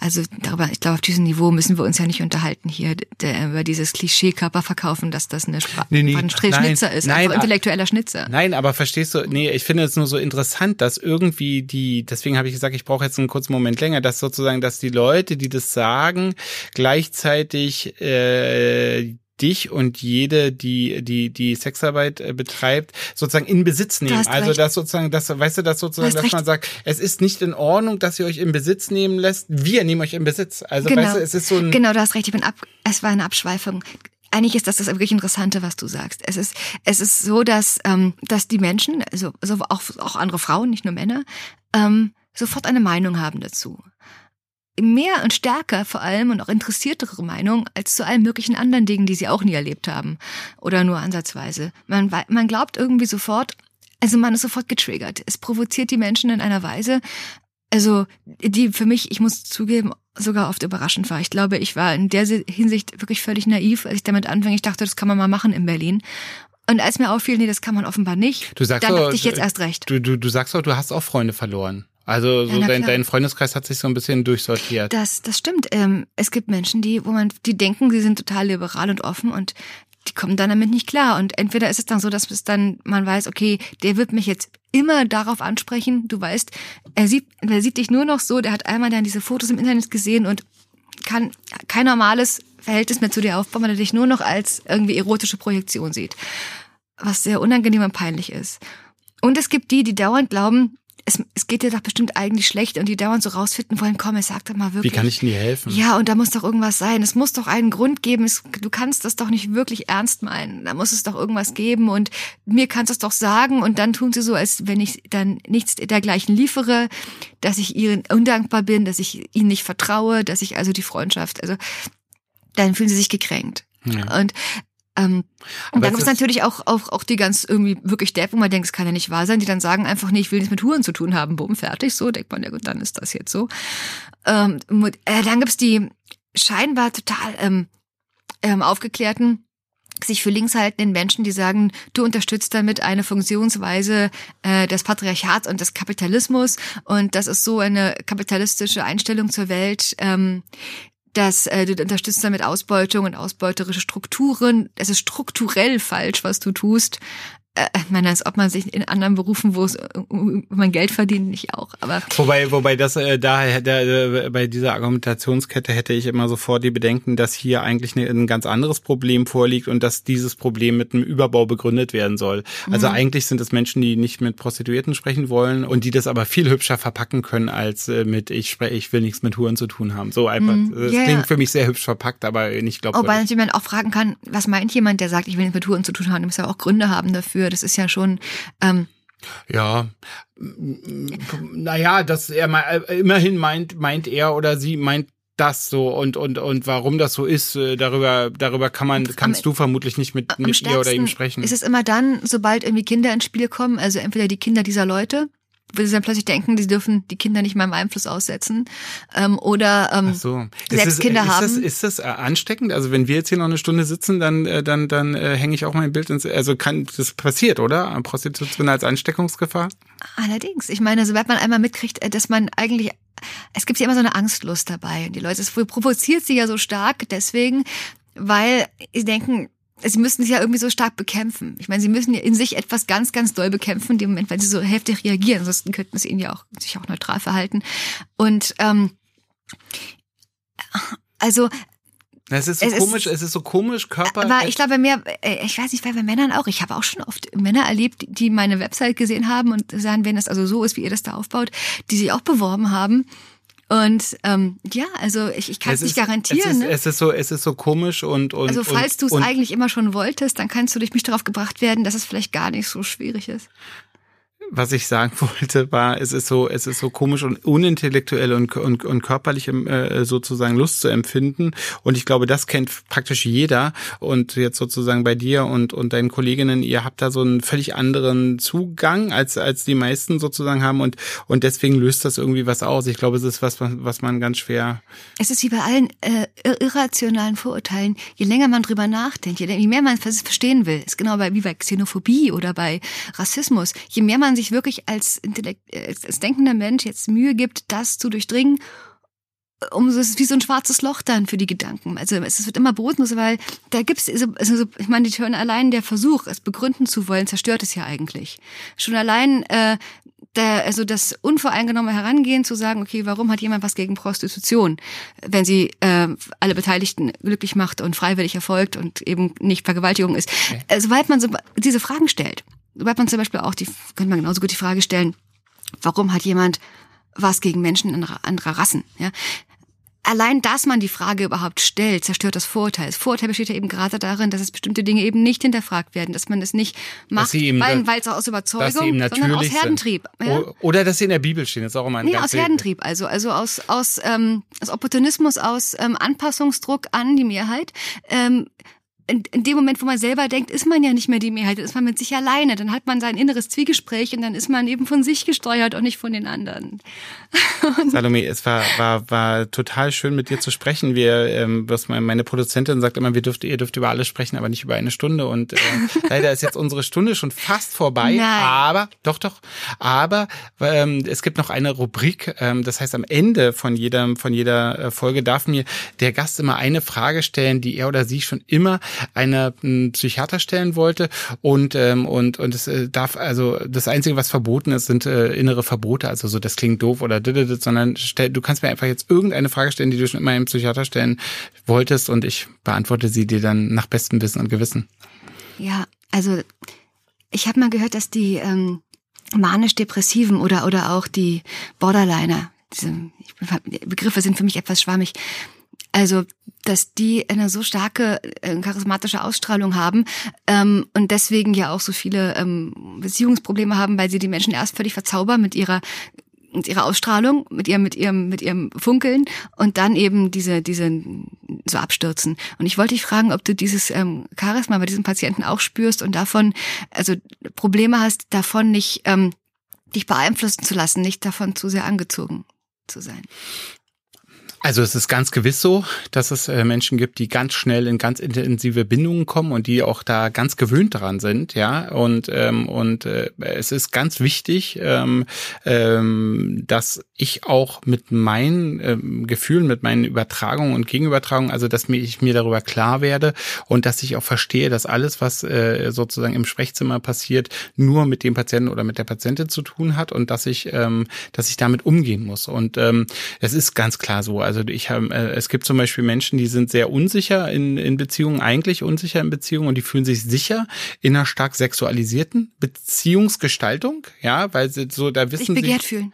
Also darüber, ich glaube, auf diesem Niveau müssen wir uns ja nicht unterhalten hier der, über dieses Klischee Körper verkaufen, dass das eine Spra Nee, nee, ein Schnitzer ist, nein, einfach intellektueller Schnitzer. Nein, aber verstehst du, nee, ich finde es nur so interessant, dass irgendwie die, deswegen habe ich gesagt, ich brauche jetzt einen kurzen Moment länger, dass sozusagen, dass die Leute, die das sagen, gleichzeitig äh, dich und jede, die die die Sexarbeit äh, betreibt, sozusagen in Besitz nehmen. Also recht. dass sozusagen, das, weißt du, dass sozusagen, dass recht. man sagt, es ist nicht in Ordnung, dass ihr euch in Besitz nehmen lässt. Wir nehmen euch in Besitz. Also weißt du, es ist so ein Genau, du hast recht, ich bin ab, es war eine Abschweifung. Eigentlich ist das das wirklich Interessante, was du sagst. Es ist, es ist so, dass, ähm, dass die Menschen, also, also auch, auch andere Frauen, nicht nur Männer, ähm, sofort eine Meinung haben dazu. Mehr und stärker vor allem und auch interessiertere Meinung als zu allen möglichen anderen Dingen, die sie auch nie erlebt haben oder nur ansatzweise. Man, man glaubt irgendwie sofort, also man ist sofort getriggert. Es provoziert die Menschen in einer Weise, also die für mich, ich muss zugeben, sogar oft überraschend war. Ich glaube, ich war in der Hinsicht wirklich völlig naiv, als ich damit anfing. Ich dachte, das kann man mal machen in Berlin. Und als mir auffiel, nee, das kann man offenbar nicht, Du sagst dann dachte ich jetzt erst recht. Du, du, du sagst doch, du hast auch Freunde verloren. Also so na dein, dein Freundeskreis hat sich so ein bisschen durchsortiert. Das, das stimmt. Ähm, es gibt Menschen, die, wo man, die denken, sie sind total liberal und offen und die kommen dann damit nicht klar. Und entweder ist es dann so, dass es dann, man weiß, okay, der wird mich jetzt immer darauf ansprechen. Du weißt, er sieht, er sieht dich nur noch so, der hat einmal dann diese Fotos im Internet gesehen und kann kein normales Verhältnis mehr zu dir aufbauen, weil er dich nur noch als irgendwie erotische Projektion sieht. Was sehr unangenehm und peinlich ist. Und es gibt die, die dauernd glauben, es, es geht dir doch bestimmt eigentlich schlecht und die dauernd so rausfinden wollen, komm, es sag doch mal wirklich. Wie kann ich denn dir helfen? Ja, und da muss doch irgendwas sein. Es muss doch einen Grund geben. Es, du kannst das doch nicht wirklich ernst meinen. Da muss es doch irgendwas geben und mir kannst du es doch sagen und dann tun sie so, als wenn ich dann nichts dergleichen liefere, dass ich ihnen undankbar bin, dass ich ihnen nicht vertraue, dass ich also die Freundschaft, also dann fühlen sie sich gekränkt. Ja. Und ähm, und dann gibt es natürlich auch, auch, auch die ganz irgendwie wirklich Depp, wo man denkt, es kann ja nicht wahr sein, die dann sagen einfach, nee, ich will nichts mit Huren zu tun haben, bumm, fertig, so, denkt man, ja gut, dann ist das jetzt so. Ähm, äh, dann gibt's die scheinbar total ähm, ähm, aufgeklärten, sich für links haltenden Menschen, die sagen, du unterstützt damit eine Funktionsweise äh, des Patriarchats und des Kapitalismus. Und das ist so eine kapitalistische Einstellung zur Welt, ähm, dass äh, du unterstützt damit Ausbeutung und ausbeuterische Strukturen. Es ist strukturell falsch, was du tust ich meine, als ob man sich in anderen Berufen, wo es wo man Geld verdient, nicht auch. Aber wobei, wobei das äh, da, da äh, bei dieser Argumentationskette hätte ich immer sofort die Bedenken, dass hier eigentlich eine, ein ganz anderes Problem vorliegt und dass dieses Problem mit einem Überbau begründet werden soll. Also mhm. eigentlich sind es Menschen, die nicht mit Prostituierten sprechen wollen und die das aber viel hübscher verpacken können als äh, mit ich spreche, ich will nichts mit Huren zu tun haben. So einfach. Mhm. Das yeah. klingt für mich sehr hübsch verpackt, aber nicht glaubwürdig. Wobei natürlich man auch fragen kann, was meint jemand, der sagt, ich will nichts mit Huren zu tun haben, der muss ja auch Gründe haben dafür dafür. Das ist ja schon. Ähm, ja, naja, dass er mal, äh, immerhin meint, meint er oder sie meint das so und und und warum das so ist, äh, darüber darüber kann man kannst am, du vermutlich nicht mit, mit ihr oder ihm sprechen. Ist es immer dann, sobald irgendwie Kinder ins Spiel kommen, also entweder die Kinder dieser Leute weil sie dann plötzlich denken, sie dürfen die Kinder nicht meinem Einfluss aussetzen ähm, oder ähm, so. selbst es, Kinder ist haben. Das, ist das äh, ansteckend? Also wenn wir jetzt hier noch eine Stunde sitzen, dann äh, dann dann äh, hänge ich auch mein Bild ins. Also kann das passiert, oder? Prostitution als Ansteckungsgefahr? Allerdings. Ich meine, sobald man einmal mitkriegt, äh, dass man eigentlich es gibt ja immer so eine Angstlust dabei. Die Leute, es provoziert sie ja so stark deswegen, weil sie denken, sie müssen sich ja irgendwie so stark bekämpfen. Ich meine, sie müssen ja in sich etwas ganz, ganz doll bekämpfen, in dem Moment, wenn sie so heftig reagieren. Ansonsten könnten sie ihnen ja auch sich auch neutral verhalten. Und ähm, also es ist so es komisch, ist, es ist so komisch, Körper. Aber ich glaube, mir, äh, ich weiß nicht, bei Männern auch. Ich habe auch schon oft Männer erlebt, die meine Website gesehen haben und sagen, wenn das also so ist, wie ihr das da aufbaut, die sich auch beworben haben und ähm, ja, also ich, ich kann es nicht garantieren. Es ist, ne? es ist so, es ist so komisch und und also falls du es eigentlich immer schon wolltest, dann kannst du durch mich darauf gebracht werden, dass es vielleicht gar nicht so schwierig ist was ich sagen wollte, war, es ist so, es ist so komisch und unintellektuell und, und, und körperlich äh, sozusagen Lust zu empfinden. Und ich glaube, das kennt praktisch jeder. Und jetzt sozusagen bei dir und, und deinen Kolleginnen, ihr habt da so einen völlig anderen Zugang, als, als die meisten sozusagen haben. Und, und deswegen löst das irgendwie was aus. Ich glaube, es ist was, was man ganz schwer. Es ist wie bei allen äh, irrationalen Vorurteilen. Je länger man drüber nachdenkt, je mehr man es verstehen will, ist genau wie bei Xenophobie oder bei Rassismus, je mehr man man sich wirklich als, Intellekt, als denkender Mensch jetzt Mühe gibt, das zu durchdringen, um es ist wie so ein schwarzes Loch dann für die Gedanken. Also es wird immer bodenlos, weil da gibt's, also, also ich meine, die schon allein der Versuch, es begründen zu wollen, zerstört es ja eigentlich. Schon allein äh, der, also das unvoreingenommene Herangehen zu sagen, okay, warum hat jemand was gegen Prostitution, wenn sie äh, alle Beteiligten glücklich macht und freiwillig erfolgt und eben nicht Vergewaltigung ist. Okay. Äh, soweit man so diese Fragen stellt, Wobei man zum Beispiel auch die, könnte man genauso gut die Frage stellen, warum hat jemand was gegen Menschen anderer, Rassen? Ja? Allein, dass man die Frage überhaupt stellt, zerstört das Vorurteil. Das Vorurteil besteht ja eben gerade darin, dass es bestimmte Dinge eben nicht hinterfragt werden, dass man es nicht macht, weil, weil es aus Überzeugung, sondern aus Herdentrieb. Ja? Oder dass sie in der Bibel stehen, das ist auch immer ein Nee, aus Herdentrieb, also, also aus, aus, ähm, aus Opportunismus, aus ähm, Anpassungsdruck an die Mehrheit. Ähm, in, in dem Moment, wo man selber denkt, ist man ja nicht mehr die Mehrheit, dann ist man mit sich alleine. Dann hat man sein inneres Zwiegespräch und dann ist man eben von sich gesteuert und nicht von den anderen. Salome, es war, war, war total schön mit dir zu sprechen. Wir, ähm, was meine Produzentin sagt immer, wir dürft, ihr dürft über alles sprechen, aber nicht über eine Stunde. Und äh, leider ist jetzt unsere Stunde schon fast vorbei. Nein. Aber, doch, doch, aber ähm, es gibt noch eine Rubrik. Ähm, das heißt, am Ende von jeder, von jeder äh, Folge darf mir der Gast immer eine Frage stellen, die er oder sie schon immer eine einen Psychiater stellen wollte. Und ähm, und und es äh, darf also das einzige was verboten ist sind äh, innere Verbote. Also so das klingt doof oder sondern stell, du kannst mir einfach jetzt irgendeine Frage stellen die du schon immer einem Psychiater stellen wolltest. Und ich beantworte sie dir dann nach bestem Wissen und Gewissen. Ja also ich habe mal gehört dass die ähm, manisch-depressiven oder oder auch die Borderliner diese Begriffe sind für mich etwas schwammig also, dass die eine so starke äh, charismatische Ausstrahlung haben ähm, und deswegen ja auch so viele ähm, Beziehungsprobleme haben, weil sie die Menschen erst völlig verzaubern mit ihrer mit ihrer Ausstrahlung, mit ihrem, mit ihrem, mit ihrem Funkeln und dann eben diese, diese so abstürzen. Und ich wollte dich fragen, ob du dieses ähm, Charisma bei diesen Patienten auch spürst und davon, also Probleme hast, davon nicht ähm, dich beeinflussen zu lassen, nicht davon zu sehr angezogen zu sein. Also es ist ganz gewiss so, dass es äh, Menschen gibt, die ganz schnell in ganz intensive Bindungen kommen und die auch da ganz gewöhnt daran sind, ja. Und ähm, und äh, es ist ganz wichtig, ähm, ähm, dass ich auch mit meinen ähm, Gefühlen, mit meinen Übertragungen und Gegenübertragungen, also dass mir ich mir darüber klar werde und dass ich auch verstehe, dass alles, was äh, sozusagen im Sprechzimmer passiert, nur mit dem Patienten oder mit der Patientin zu tun hat und dass ich ähm, dass ich damit umgehen muss. Und ähm, es ist ganz klar so. Also ich habe, äh, es gibt zum Beispiel Menschen, die sind sehr unsicher in, in Beziehungen, eigentlich unsicher in Beziehungen und die fühlen sich sicher in einer stark sexualisierten Beziehungsgestaltung, ja, weil sie so da wissen sich begehrt sie, fühlen,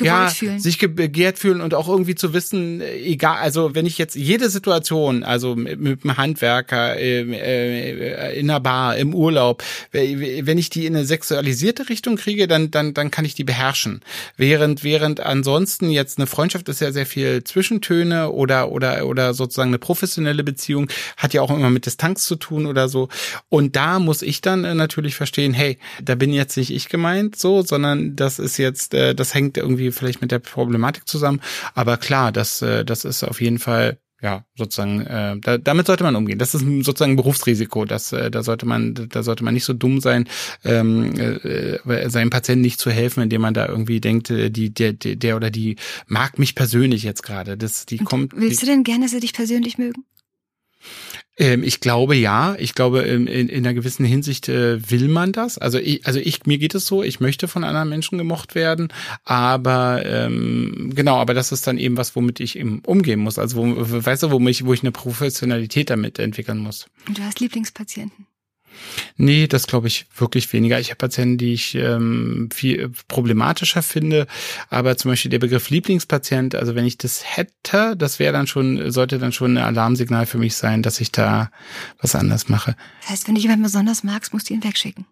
ja, fühlen, sich begehrt fühlen und auch irgendwie zu wissen, egal, also wenn ich jetzt jede Situation, also mit, mit einem Handwerker äh, äh, in einer Bar, im Urlaub, wenn ich die in eine sexualisierte Richtung kriege, dann dann dann kann ich die beherrschen, während während ansonsten jetzt eine Freundschaft ist ja sehr viel zwischen Zwischentöne oder oder oder sozusagen eine professionelle Beziehung hat ja auch immer mit Distanz zu tun oder so. Und da muss ich dann äh, natürlich verstehen, hey, da bin jetzt nicht ich gemeint, so, sondern das ist jetzt, äh, das hängt irgendwie vielleicht mit der Problematik zusammen. Aber klar, das äh, das ist auf jeden Fall ja, sozusagen, äh, da, damit sollte man umgehen. Das ist sozusagen ein Berufsrisiko. Das, äh, da sollte man, da sollte man nicht so dumm sein, ähm, äh, seinem Patienten nicht zu helfen, indem man da irgendwie denkt, äh, die, der, der oder die mag mich persönlich jetzt gerade. Das, die kommt. Willst die, du denn gerne, dass sie dich persönlich mögen? Ähm, ich glaube ja. Ich glaube, in, in, in einer gewissen Hinsicht äh, will man das. Also ich, also ich, mir geht es so, ich möchte von anderen Menschen gemocht werden, aber ähm, genau, aber das ist dann eben was, womit ich eben umgehen muss. Also wo, weißt du, wo, mich, wo ich eine Professionalität damit entwickeln muss. Und du hast Lieblingspatienten? Nee, das glaube ich wirklich weniger. Ich habe Patienten, die ich ähm, viel problematischer finde, aber zum Beispiel der Begriff Lieblingspatient, also wenn ich das hätte, das wäre dann schon, sollte dann schon ein Alarmsignal für mich sein, dass ich da was anders mache. Das heißt, wenn du jemanden besonders magst, musst du ihn wegschicken.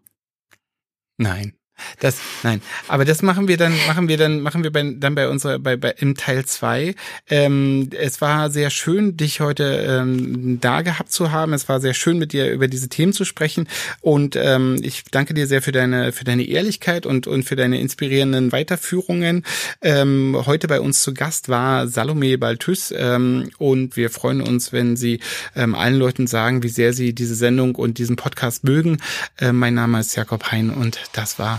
Nein. Das, nein, aber das machen wir dann, machen wir dann, machen wir bei, dann bei unserer, bei, bei im Teil zwei. Ähm, es war sehr schön, dich heute ähm, da gehabt zu haben. Es war sehr schön, mit dir über diese Themen zu sprechen. Und ähm, ich danke dir sehr für deine, für deine Ehrlichkeit und, und für deine inspirierenden Weiterführungen. Ähm, heute bei uns zu Gast war Salome Balthus ähm, und wir freuen uns, wenn Sie ähm, allen Leuten sagen, wie sehr Sie diese Sendung und diesen Podcast mögen. Äh, mein Name ist Jakob Hein und das war